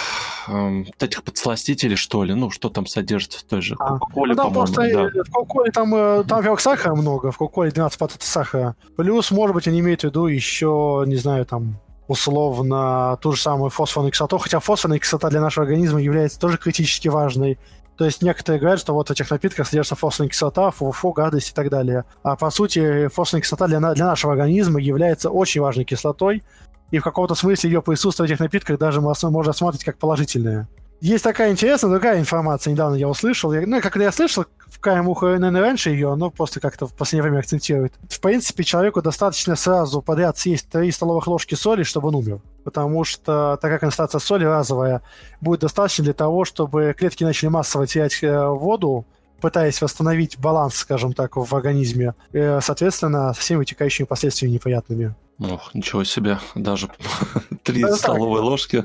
э, этих подсластителей, что ли. Ну, что там содержится в той же а. Кока-Коле, ну, по-моему. Да. В Кока-Коле там, э, там, во-первых, сахара много. В Кока-Коле 12% сахара. Плюс, может быть, они имеют в виду еще, не знаю, там, условно ту же самую фосфорную кислоту, хотя фосфорная кислота для нашего организма является тоже критически важной. То есть некоторые говорят, что вот в этих напитках содержится фосфорная кислота, фуфу, гадость и так далее. А по сути, фосфорная кислота для, для нашего организма является очень важной кислотой, и в каком-то смысле ее присутствие в этих напитках даже можно рассматривать как положительное. Есть такая интересная другая информация, недавно я услышал. Я, ну, когда я слышал, уха, наверное, раньше ее, но просто как-то в последнее время акцентирует. В принципе, человеку достаточно сразу подряд съесть 3 столовых ложки соли, чтобы он умер. Потому что такая концентрация соли разовая будет достаточно для того, чтобы клетки начали массово терять э, воду, пытаясь восстановить баланс, скажем так, в организме, э, соответственно, со всеми вытекающими последствиями неприятными. Ох, ничего себе, даже [LAUGHS] три столовые ложки.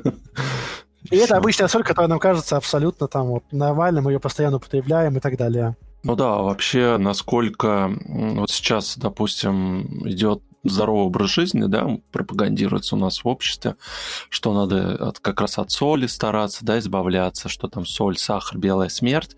И это обычная соль, которая нам кажется абсолютно там вот нормальной, мы ее постоянно употребляем и так далее. Ну да, вообще, насколько вот сейчас, допустим, идет здоровый образ жизни, да, пропагандируется у нас в обществе, что надо от, как раз от соли стараться, да, избавляться, что там соль, сахар, белая смерть,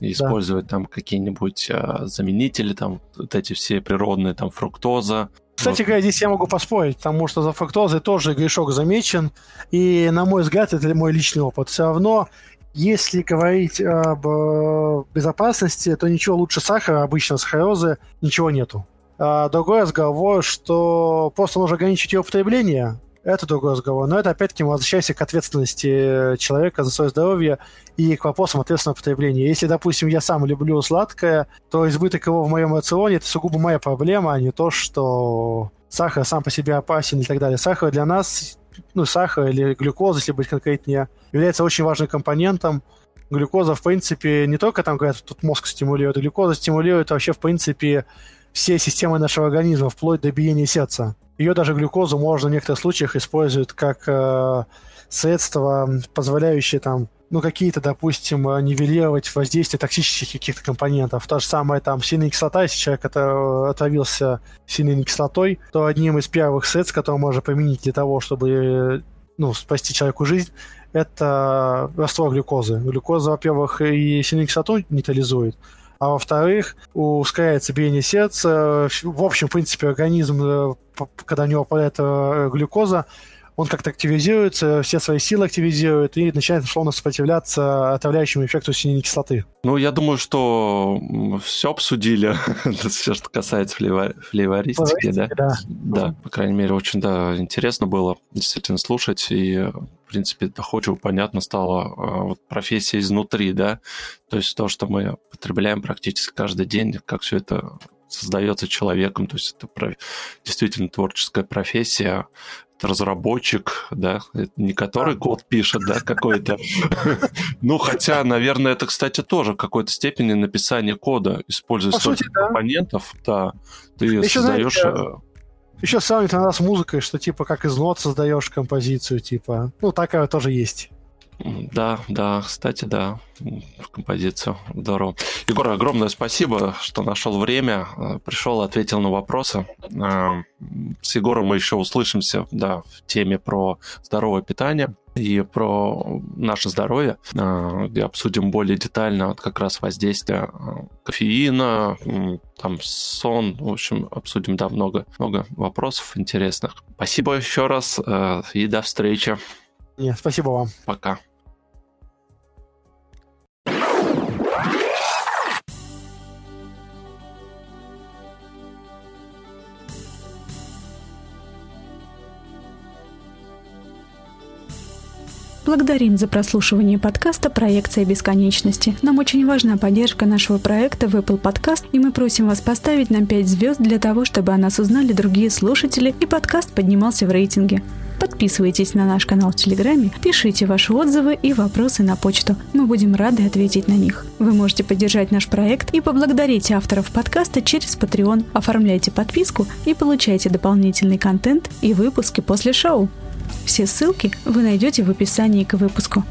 и использовать да. там какие-нибудь а, заменители, там вот эти все природные, там фруктоза, кстати говоря, здесь я могу поспорить, потому что за фруктозой тоже грешок замечен, и, на мой взгляд, это мой личный опыт. Все равно, если говорить об э, безопасности, то ничего лучше сахара, обычно сахарозы, ничего нету. А другой разговор, что просто нужно ограничить ее употребление, это другой разговор. Но это опять-таки мы возвращаемся к ответственности человека за свое здоровье и к вопросам ответственного потребления. Если, допустим, я сам люблю сладкое, то избыток его в моем рационе это сугубо моя проблема, а не то, что сахар сам по себе опасен и так далее. Сахар для нас, ну, сахар или глюкоза, если быть конкретнее, является очень важным компонентом. Глюкоза, в принципе, не только там, говорят, тут мозг стимулирует, глюкоза стимулирует вообще, в принципе, все системы нашего организма, вплоть до биения сердца. Ее даже глюкозу можно в некоторых случаях использовать как э, средство, позволяющее там ну, какие-то, допустим, нивелировать воздействие токсических каких-то компонентов. То же самое там сильная кислота, если человек это, отравился сильной кислотой, то одним из первых средств, которые можно применить для того, чтобы ну, спасти человеку жизнь, это раствор глюкозы. Глюкоза, во-первых, и сильную кислоту нейтрализует, а во-вторых, ускоряется биение сердца. В общем, в принципе, организм, э, когда у него попадает э, глюкоза, он как-то активизируется, все свои силы активизирует и начинает условно сопротивляться отравляющему эффекту синей кислоты. Ну, я думаю, что все обсудили, [LAUGHS] все, что касается флейвористики, да? да? Да, по крайней мере, очень да, интересно было действительно слушать, и, в принципе, доходчиво понятно стало а, вот, профессия изнутри, да? То есть то, что мы потребляем практически каждый день, как все это создается человеком, то есть это действительно творческая профессия, разработчик, да, не который код пишет, да, какой-то. [LAUGHS] Ну, хотя, наверное, это, кстати, тоже в какой-то степени написание кода, используя столько компонентов, да, ты создаешь... Э, Еще сравнивать иногда с музыкой, что типа как из нот создаешь композицию, типа. Ну, такая тоже есть. Да, да, кстати, да, в композицию. Здорово. Егор, огромное спасибо, что нашел время, э, пришел, ответил на вопросы. Э, с Егором мы еще услышимся, да, в теме про здоровое питание и про наше здоровье, э, где обсудим более детально вот как раз воздействие кофеина, там сон, в общем, обсудим, да, много, много вопросов интересных. Спасибо еще раз и до встречи. Нет, спасибо вам. Пока. Благодарим за прослушивание подкаста «Проекция бесконечности». Нам очень важна поддержка нашего проекта в Apple Podcast, и мы просим вас поставить нам 5 звезд для того, чтобы о нас узнали другие слушатели и подкаст поднимался в рейтинге. Подписывайтесь на наш канал в Телеграме, пишите ваши отзывы и вопросы на почту. Мы будем рады ответить на них. Вы можете поддержать наш проект и поблагодарить авторов подкаста через Patreon. Оформляйте подписку и получайте дополнительный контент и выпуски после шоу. Все ссылки вы найдете в описании к выпуску.